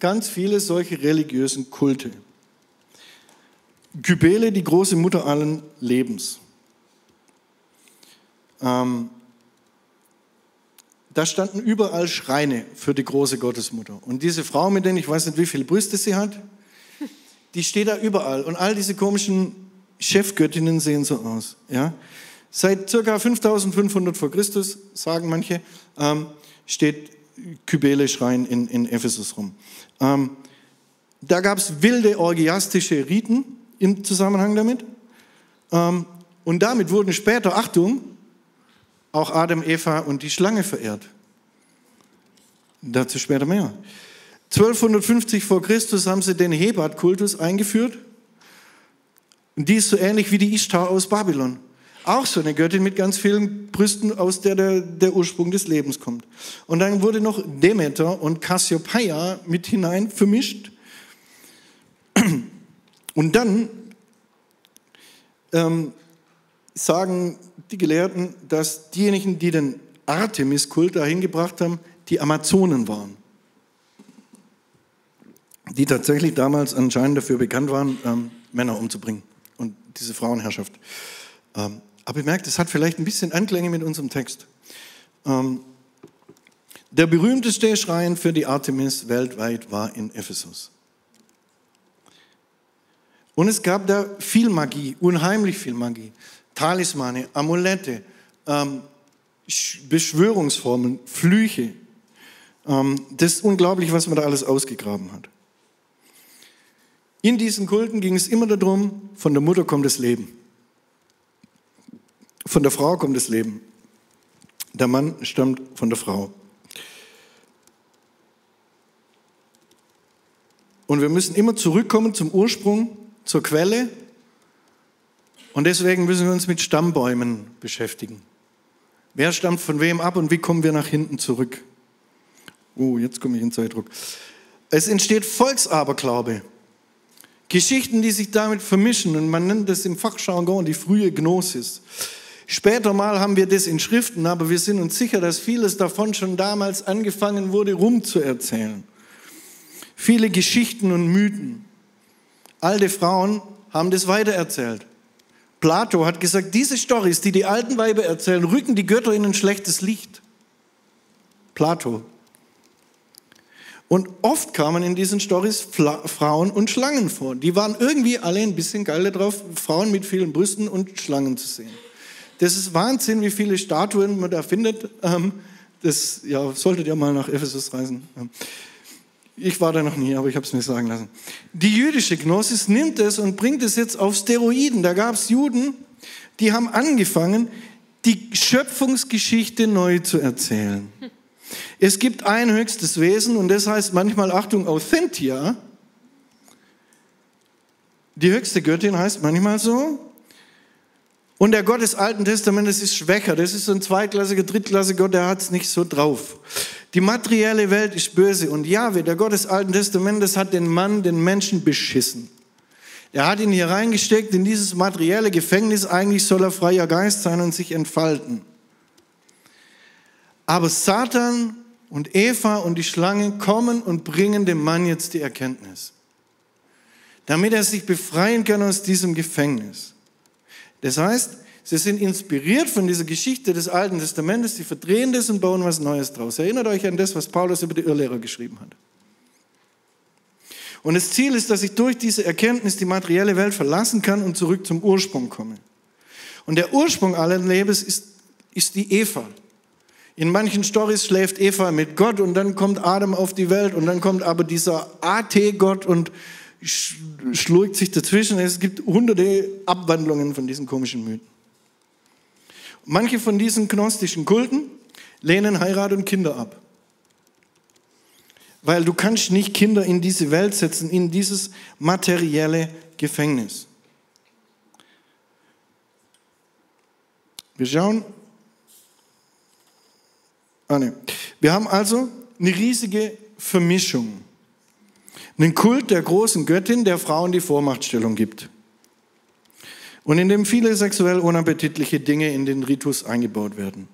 ganz viele solche religiösen Kulte. Kybele, die große Mutter allen Lebens. Ähm, da standen überall Schreine für die große Gottesmutter. Und diese Frau, mit denen ich weiß nicht, wie viele Brüste sie hat, die steht da überall. Und all diese komischen Chefgöttinnen sehen so aus. Ja? Seit ca. 5500 vor Christus, sagen manche, ähm, steht Kybele-Schrein in, in Ephesus rum. Ähm, da gab es wilde orgiastische Riten im Zusammenhang damit. Ähm, und damit wurden später, Achtung, auch Adam, Eva und die Schlange verehrt. Dazu später mehr. 1250 vor Christus haben sie den Hebat-Kultus eingeführt. Und die ist so ähnlich wie die Ishtar aus Babylon. Auch so eine Göttin mit ganz vielen Brüsten, aus der der, der Ursprung des Lebens kommt. Und dann wurde noch Demeter und Cassiopeia mit hinein vermischt. Und dann ähm, sagen die Gelehrten, dass diejenigen, die den Artemis-Kult dahin gebracht haben, die Amazonen waren, die tatsächlich damals anscheinend dafür bekannt waren, ähm, Männer umzubringen und diese Frauenherrschaft. Ähm, aber ihr merkt, es hat vielleicht ein bisschen Anklänge mit unserem Text. Ähm, der berühmteste Schrein für die Artemis weltweit war in Ephesus. Und es gab da viel Magie, unheimlich viel Magie. Talismane, Amulette, ähm, Beschwörungsformeln, Flüche. Ähm, das ist unglaublich, was man da alles ausgegraben hat. In diesen Kulten ging es immer darum, von der Mutter kommt das Leben. Von der Frau kommt das Leben. Der Mann stammt von der Frau. Und wir müssen immer zurückkommen zum Ursprung, zur Quelle. Und deswegen müssen wir uns mit Stammbäumen beschäftigen. Wer stammt von wem ab und wie kommen wir nach hinten zurück? Oh, jetzt komme ich in Zeitdruck. Es entsteht Volksaberglaube. Geschichten, die sich damit vermischen und man nennt das im Fachjargon die frühe Gnosis. Später mal haben wir das in Schriften, aber wir sind uns sicher, dass vieles davon schon damals angefangen wurde, rumzuerzählen. Viele Geschichten und Mythen. Alte Frauen haben das weitererzählt. Plato hat gesagt, diese Storys, die die alten Weiber erzählen, rücken die Götter in ein schlechtes Licht. Plato. Und oft kamen in diesen Storys Frauen und Schlangen vor. Die waren irgendwie alle ein bisschen geil drauf, Frauen mit vielen Brüsten und Schlangen zu sehen. Das ist Wahnsinn, wie viele Statuen man da findet. Ähm, das ja, solltet ihr mal nach Ephesus reisen. Ich war da noch nie, aber ich habe es mir sagen lassen. Die jüdische Gnosis nimmt es und bringt es jetzt auf Steroiden. Da gab es Juden, die haben angefangen, die Schöpfungsgeschichte neu zu erzählen. Es gibt ein höchstes Wesen und das heißt manchmal, Achtung, Authentia. Die höchste Göttin heißt manchmal so. Und der Gott des Alten Testamentes ist schwächer. Das ist so ein zweitklassiger, drittklassiger Gott, der hat es nicht so drauf. Die materielle Welt ist böse. Und Jahwe, der Gott des Alten Testamentes, hat den Mann, den Menschen beschissen. Er hat ihn hier reingesteckt in dieses materielle Gefängnis. Eigentlich soll er freier Geist sein und sich entfalten. Aber Satan und Eva und die Schlange kommen und bringen dem Mann jetzt die Erkenntnis, damit er sich befreien kann aus diesem Gefängnis. Das heißt, sie sind inspiriert von dieser Geschichte des Alten Testamentes, sie verdrehen das und bauen was Neues draus. Erinnert euch an das, was Paulus über die Irrlehrer geschrieben hat. Und das Ziel ist, dass ich durch diese Erkenntnis die materielle Welt verlassen kann und zurück zum Ursprung komme. Und der Ursprung allen Lebens ist, ist die Eva. In manchen Stories schläft Eva mit Gott und dann kommt Adam auf die Welt und dann kommt aber dieser AT-Gott und schlurgt sich dazwischen. Es gibt hunderte Abwandlungen von diesen komischen Mythen. Manche von diesen gnostischen Kulten lehnen Heirat und Kinder ab. Weil du kannst nicht Kinder in diese Welt setzen, in dieses materielle Gefängnis. Wir schauen. Ah, nee. Wir haben also eine riesige Vermischung. Einen Kult der großen Göttin, der Frauen die Vormachtstellung gibt. Und in dem viele sexuell unappetitliche Dinge in den Ritus eingebaut werden.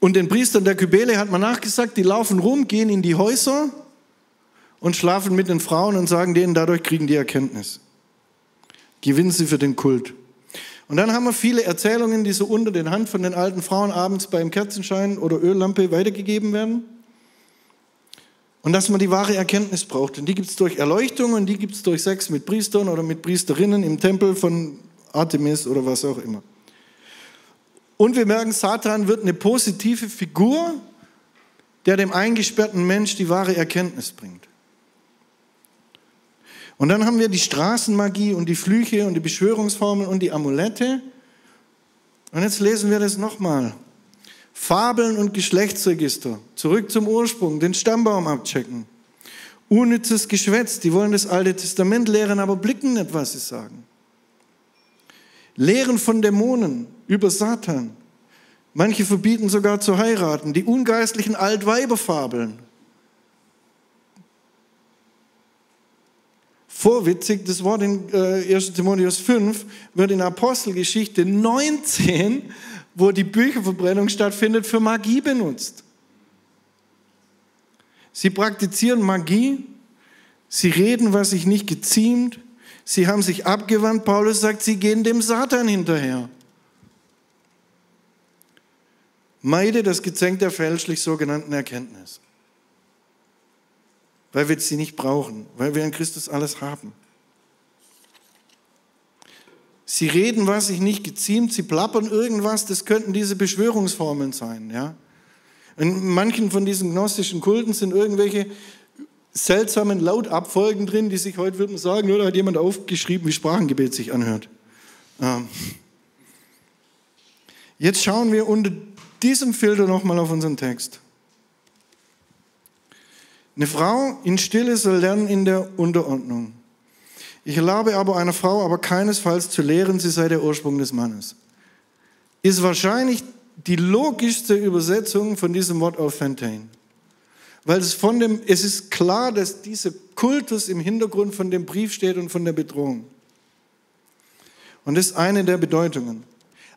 Und den Priestern der Kybele hat man nachgesagt, die laufen rum, gehen in die Häuser und schlafen mit den Frauen und sagen denen, dadurch kriegen die Erkenntnis. Gewinnen sie für den Kult. Und dann haben wir viele Erzählungen, die so unter den Hand von den alten Frauen abends beim Kerzenschein oder Öllampe weitergegeben werden. Und dass man die wahre Erkenntnis braucht. Und die gibt es durch Erleuchtung und die gibt es durch Sex mit Priestern oder mit Priesterinnen im Tempel von Artemis oder was auch immer. Und wir merken, Satan wird eine positive Figur, der dem eingesperrten Mensch die wahre Erkenntnis bringt. Und dann haben wir die Straßenmagie und die Flüche und die Beschwörungsformeln und die Amulette. Und jetzt lesen wir das nochmal. Fabeln und Geschlechtsregister. Zurück zum Ursprung, den Stammbaum abchecken. Unnützes Geschwätz. Die wollen das Alte Testament lehren, aber blicken nicht, was sie sagen. Lehren von Dämonen über Satan. Manche verbieten sogar zu heiraten. Die ungeistlichen Altweiberfabeln. Vorwitzig, das Wort in 1 äh, Timotheus 5 wird in Apostelgeschichte 19 wo die Bücherverbrennung stattfindet, für Magie benutzt. Sie praktizieren Magie, sie reden, was sich nicht geziemt, sie haben sich abgewandt. Paulus sagt, sie gehen dem Satan hinterher. Meide das Gezänk der fälschlich sogenannten Erkenntnis, weil wir sie nicht brauchen, weil wir in Christus alles haben. Sie reden, was sich nicht geziemt, sie plappern irgendwas, das könnten diese Beschwörungsformeln sein. Ja? In manchen von diesen gnostischen Kulten sind irgendwelche seltsamen Lautabfolgen drin, die sich heute würden sagen, oder hat jemand aufgeschrieben, wie Sprachengebet sich anhört. Ähm. Jetzt schauen wir unter diesem Filter nochmal auf unseren Text. Eine Frau in Stille soll lernen in der Unterordnung. Ich erlaube aber einer Frau aber keinesfalls zu lehren, sie sei der Ursprung des Mannes. Ist wahrscheinlich die logischste Übersetzung von diesem Wort auf Fontaine. Weil es von dem, es ist klar, dass dieser Kultus im Hintergrund von dem Brief steht und von der Bedrohung. Und das ist eine der Bedeutungen.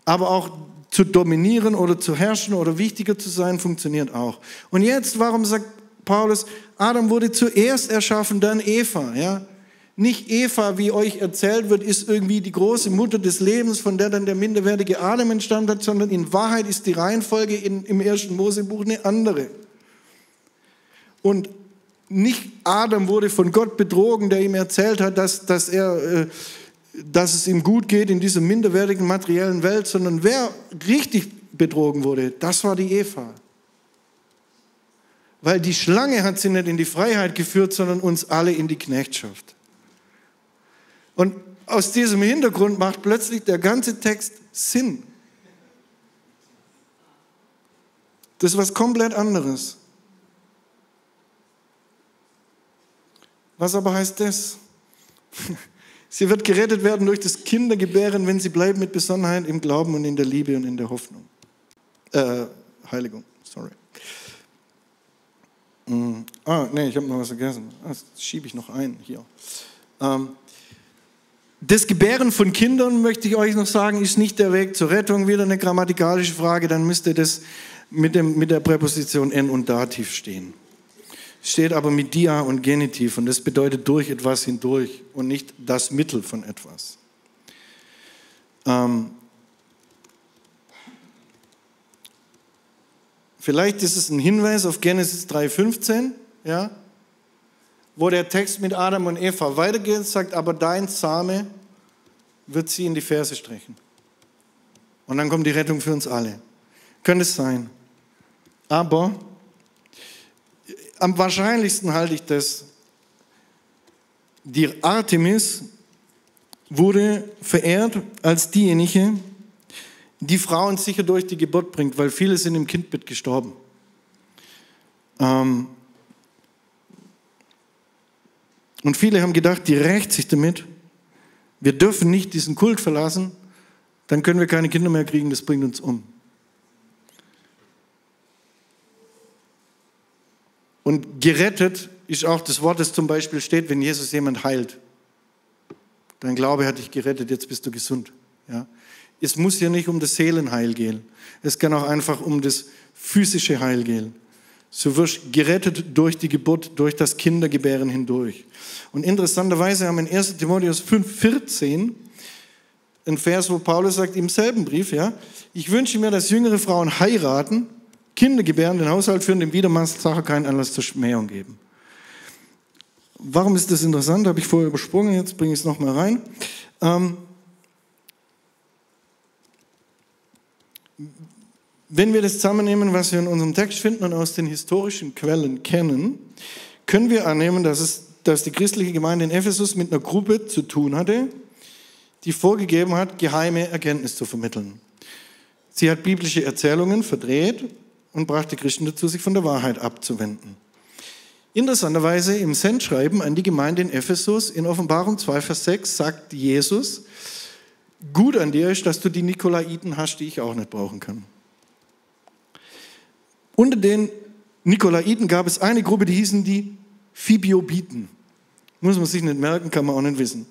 Aber auch zu dominieren oder zu herrschen oder wichtiger zu sein, funktioniert auch. Und jetzt, warum sagt Paulus, Adam wurde zuerst erschaffen, dann Eva, ja? Nicht Eva, wie euch erzählt wird, ist irgendwie die große Mutter des Lebens, von der dann der minderwertige Adam entstanden hat, sondern in Wahrheit ist die Reihenfolge in, im ersten Mosebuch eine andere. Und nicht Adam wurde von Gott betrogen, der ihm erzählt hat, dass, dass, er, äh, dass es ihm gut geht in dieser minderwertigen materiellen Welt, sondern wer richtig betrogen wurde, das war die Eva. Weil die Schlange hat sie nicht in die Freiheit geführt, sondern uns alle in die Knechtschaft. Und aus diesem Hintergrund macht plötzlich der ganze Text Sinn. Das ist was komplett anderes. Was aber heißt das? [laughs] Sie wird gerettet werden durch das Kindergebären, wenn sie bleibt mit Besonnenheit im Glauben und in der Liebe und in der Hoffnung. Äh, Heiligung, sorry. Mm. Ah, nee, ich habe noch was vergessen. Das schiebe ich noch ein hier. Ähm, das Gebären von Kindern, möchte ich euch noch sagen, ist nicht der Weg zur Rettung. Wieder eine grammatikalische Frage, dann müsste das mit, dem, mit der Präposition N und Dativ stehen. Steht aber mit Dia und Genitiv und das bedeutet durch etwas hindurch und nicht das Mittel von etwas. Ähm, vielleicht ist es ein Hinweis auf Genesis 3,15, ja, wo der Text mit Adam und Eva weitergeht, sagt, aber dein Same wird sie in die Ferse strechen. Und dann kommt die Rettung für uns alle. Könnte es sein. Aber am wahrscheinlichsten halte ich das, die Artemis wurde verehrt als diejenige, die Frauen sicher durch die Geburt bringt, weil viele sind im Kindbett gestorben. Ähm, und viele haben gedacht, die rächt sich damit. Wir dürfen nicht diesen Kult verlassen, dann können wir keine Kinder mehr kriegen, das bringt uns um. Und gerettet ist auch das Wort, das zum Beispiel steht, wenn Jesus jemand heilt. Dein Glaube hat dich gerettet, jetzt bist du gesund. Ja? Es muss ja nicht um das Seelenheil gehen. Es kann auch einfach um das physische Heil gehen. So wirst gerettet durch die Geburt, durch das Kindergebären hindurch. Und interessanterweise haben wir in 1 Timotheus 5,14 ein Vers, wo Paulus sagt im selben Brief, ja, ich wünsche mir, dass jüngere Frauen heiraten, Kinder gebären, den Haushalt führen, dem Widersacher keinen Anlass zur Schmähung geben. Warum ist das interessant? Habe ich vorher übersprungen, jetzt bringe ich es nochmal rein. Ähm, Wenn wir das zusammennehmen, was wir in unserem Text finden und aus den historischen Quellen kennen, können wir annehmen, dass, es, dass die christliche Gemeinde in Ephesus mit einer Gruppe zu tun hatte, die vorgegeben hat, geheime Erkenntnis zu vermitteln. Sie hat biblische Erzählungen verdreht und brachte Christen dazu, sich von der Wahrheit abzuwenden. Interessanterweise im Sendschreiben an die Gemeinde in Ephesus in Offenbarung 2, Vers 6 sagt Jesus, gut an dir ist, dass du die Nikolaiten hast, die ich auch nicht brauchen kann. Unter den Nikolaiten gab es eine Gruppe, die hießen die Phibiobiten. Muss man sich nicht merken, kann man auch nicht wissen.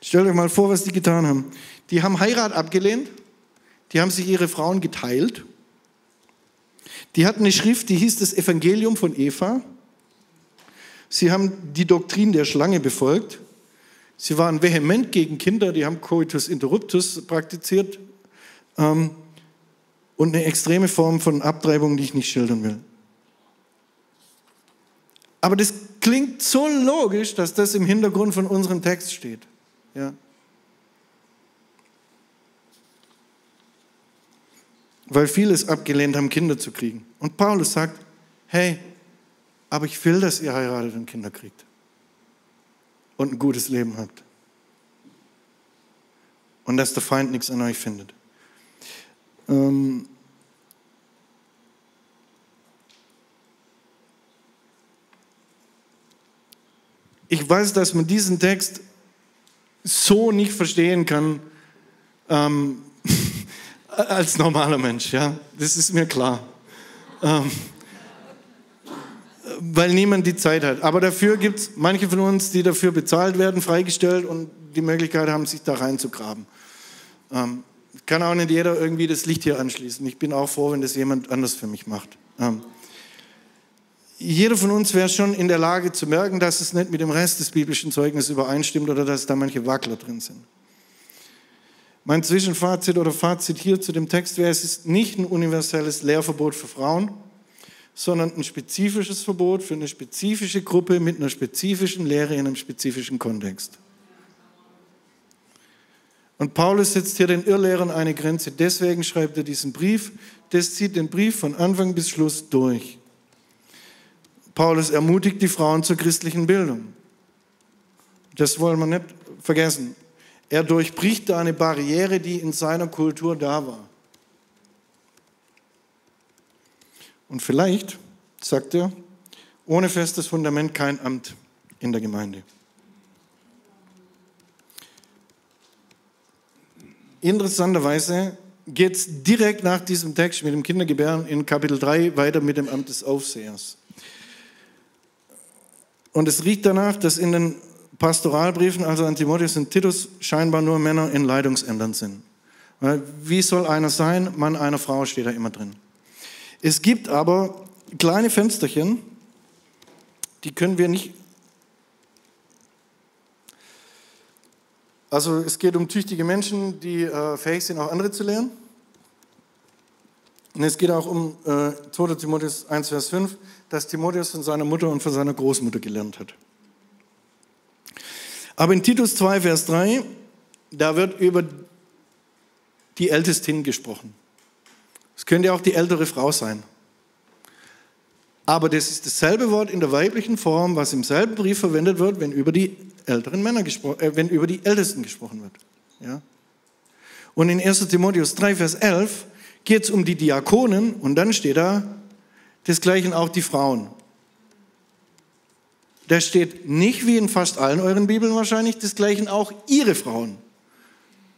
Stellt euch mal vor, was die getan haben. Die haben Heirat abgelehnt, die haben sich ihre Frauen geteilt. Die hatten eine Schrift, die hieß das Evangelium von Eva. Sie haben die Doktrin der Schlange befolgt. Sie waren vehement gegen Kinder, die haben Coitus interruptus praktiziert. Ähm, und eine extreme Form von Abtreibung, die ich nicht schildern will. Aber das klingt so logisch, dass das im Hintergrund von unserem Text steht. Ja. Weil viele es abgelehnt haben, Kinder zu kriegen. Und Paulus sagt, hey, aber ich will, dass ihr heiratet und Kinder kriegt. Und ein gutes Leben habt. Und dass der Feind nichts an euch findet. Ähm ich weiß, dass man diesen Text so nicht verstehen kann ähm, [laughs] als normaler Mensch. Ja, das ist mir klar. Ähm, weil niemand die Zeit hat. Aber dafür gibt es manche von uns, die dafür bezahlt werden, freigestellt und die Möglichkeit haben, sich da reinzugraben. Ähm, kann auch nicht jeder irgendwie das Licht hier anschließen. Ich bin auch froh, wenn das jemand anders für mich macht. Ähm, jeder von uns wäre schon in der Lage zu merken, dass es nicht mit dem Rest des biblischen Zeugnisses übereinstimmt oder dass da manche Wackler drin sind. Mein Zwischenfazit oder Fazit hier zu dem Text wäre, es ist nicht ein universelles Lehrverbot für Frauen, sondern ein spezifisches Verbot für eine spezifische Gruppe mit einer spezifischen Lehre in einem spezifischen Kontext. Und Paulus setzt hier den Irrlehrern eine Grenze. Deswegen schreibt er diesen Brief. Das zieht den Brief von Anfang bis Schluss durch. Paulus ermutigt die Frauen zur christlichen Bildung. Das wollen wir nicht vergessen. Er durchbricht da eine Barriere, die in seiner Kultur da war. Und vielleicht, sagt er, ohne festes Fundament kein Amt in der Gemeinde. Interessanterweise geht es direkt nach diesem Text mit dem Kindergebären in Kapitel 3 weiter mit dem Amt des Aufsehers. Und es riecht danach, dass in den Pastoralbriefen, also an Timotheus und Titus, scheinbar nur Männer in Leitungsämtern sind. Wie soll einer sein? Mann einer Frau steht da immer drin. Es gibt aber kleine Fensterchen, die können wir nicht. Also es geht um tüchtige Menschen, die äh, fähig sind, auch andere zu lehren. Und es geht auch um äh, 2. Timotheus 1, Vers 5, dass Timotheus von seiner Mutter und von seiner Großmutter gelernt hat. Aber in Titus 2, Vers 3, da wird über die Ältestin gesprochen. Es könnte auch die ältere Frau sein. Aber das ist dasselbe Wort in der weiblichen Form, was im selben Brief verwendet wird, wenn über die älteren Männer gesprochen, äh, wenn über die Ältesten gesprochen wird. Ja? Und in 1 Timotheus 3, Vers 11 geht es um die Diakonen und dann steht da desgleichen auch die Frauen. Da steht nicht wie in fast allen euren Bibeln wahrscheinlich desgleichen auch ihre Frauen,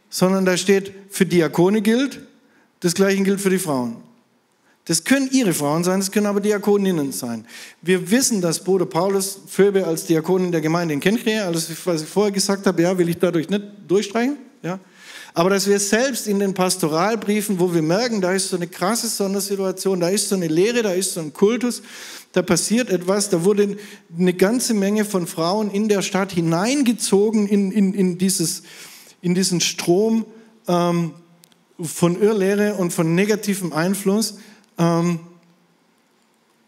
sondern da steht für Diakone gilt das gleiche gilt für die Frauen. Das können ihre Frauen sein, das können aber Diakoninnen sein. Wir wissen, dass Bruder Paulus Phoebe als Diakonin der Gemeinde in Kenkrea, alles was ich vorher gesagt habe, ja, will ich dadurch nicht durchstreichen, ja. Aber dass wir selbst in den Pastoralbriefen, wo wir merken, da ist so eine krasse Sondersituation, da ist so eine Lehre, da ist so ein Kultus, da passiert etwas, da wurde eine ganze Menge von Frauen in der Stadt hineingezogen in, in, in, dieses, in diesen Strom ähm, von Irrlehre und von negativem Einfluss, ähm,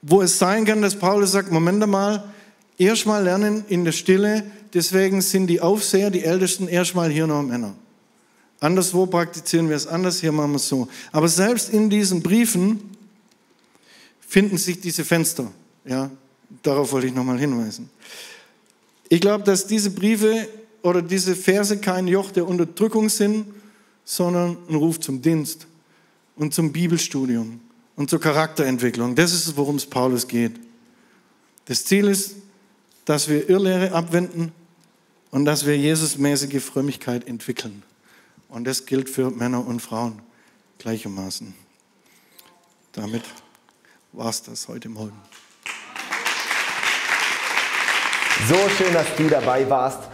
wo es sein kann, dass Paulus sagt, Moment mal, erstmal lernen in der Stille, deswegen sind die Aufseher, die Ältesten, erstmal hier noch Männer. Anderswo praktizieren wir es anders, hier machen wir es so. Aber selbst in diesen Briefen finden sich diese Fenster. Ja, darauf wollte ich nochmal hinweisen. Ich glaube, dass diese Briefe oder diese Verse kein Joch der Unterdrückung sind, sondern ein Ruf zum Dienst und zum Bibelstudium und zur Charakterentwicklung. Das ist es, worum es Paulus geht. Das Ziel ist, dass wir Irrlehre abwenden und dass wir Jesusmäßige Frömmigkeit entwickeln. Und das gilt für Männer und Frauen gleichermaßen. Damit war es das heute Morgen. So schön, dass du dabei warst.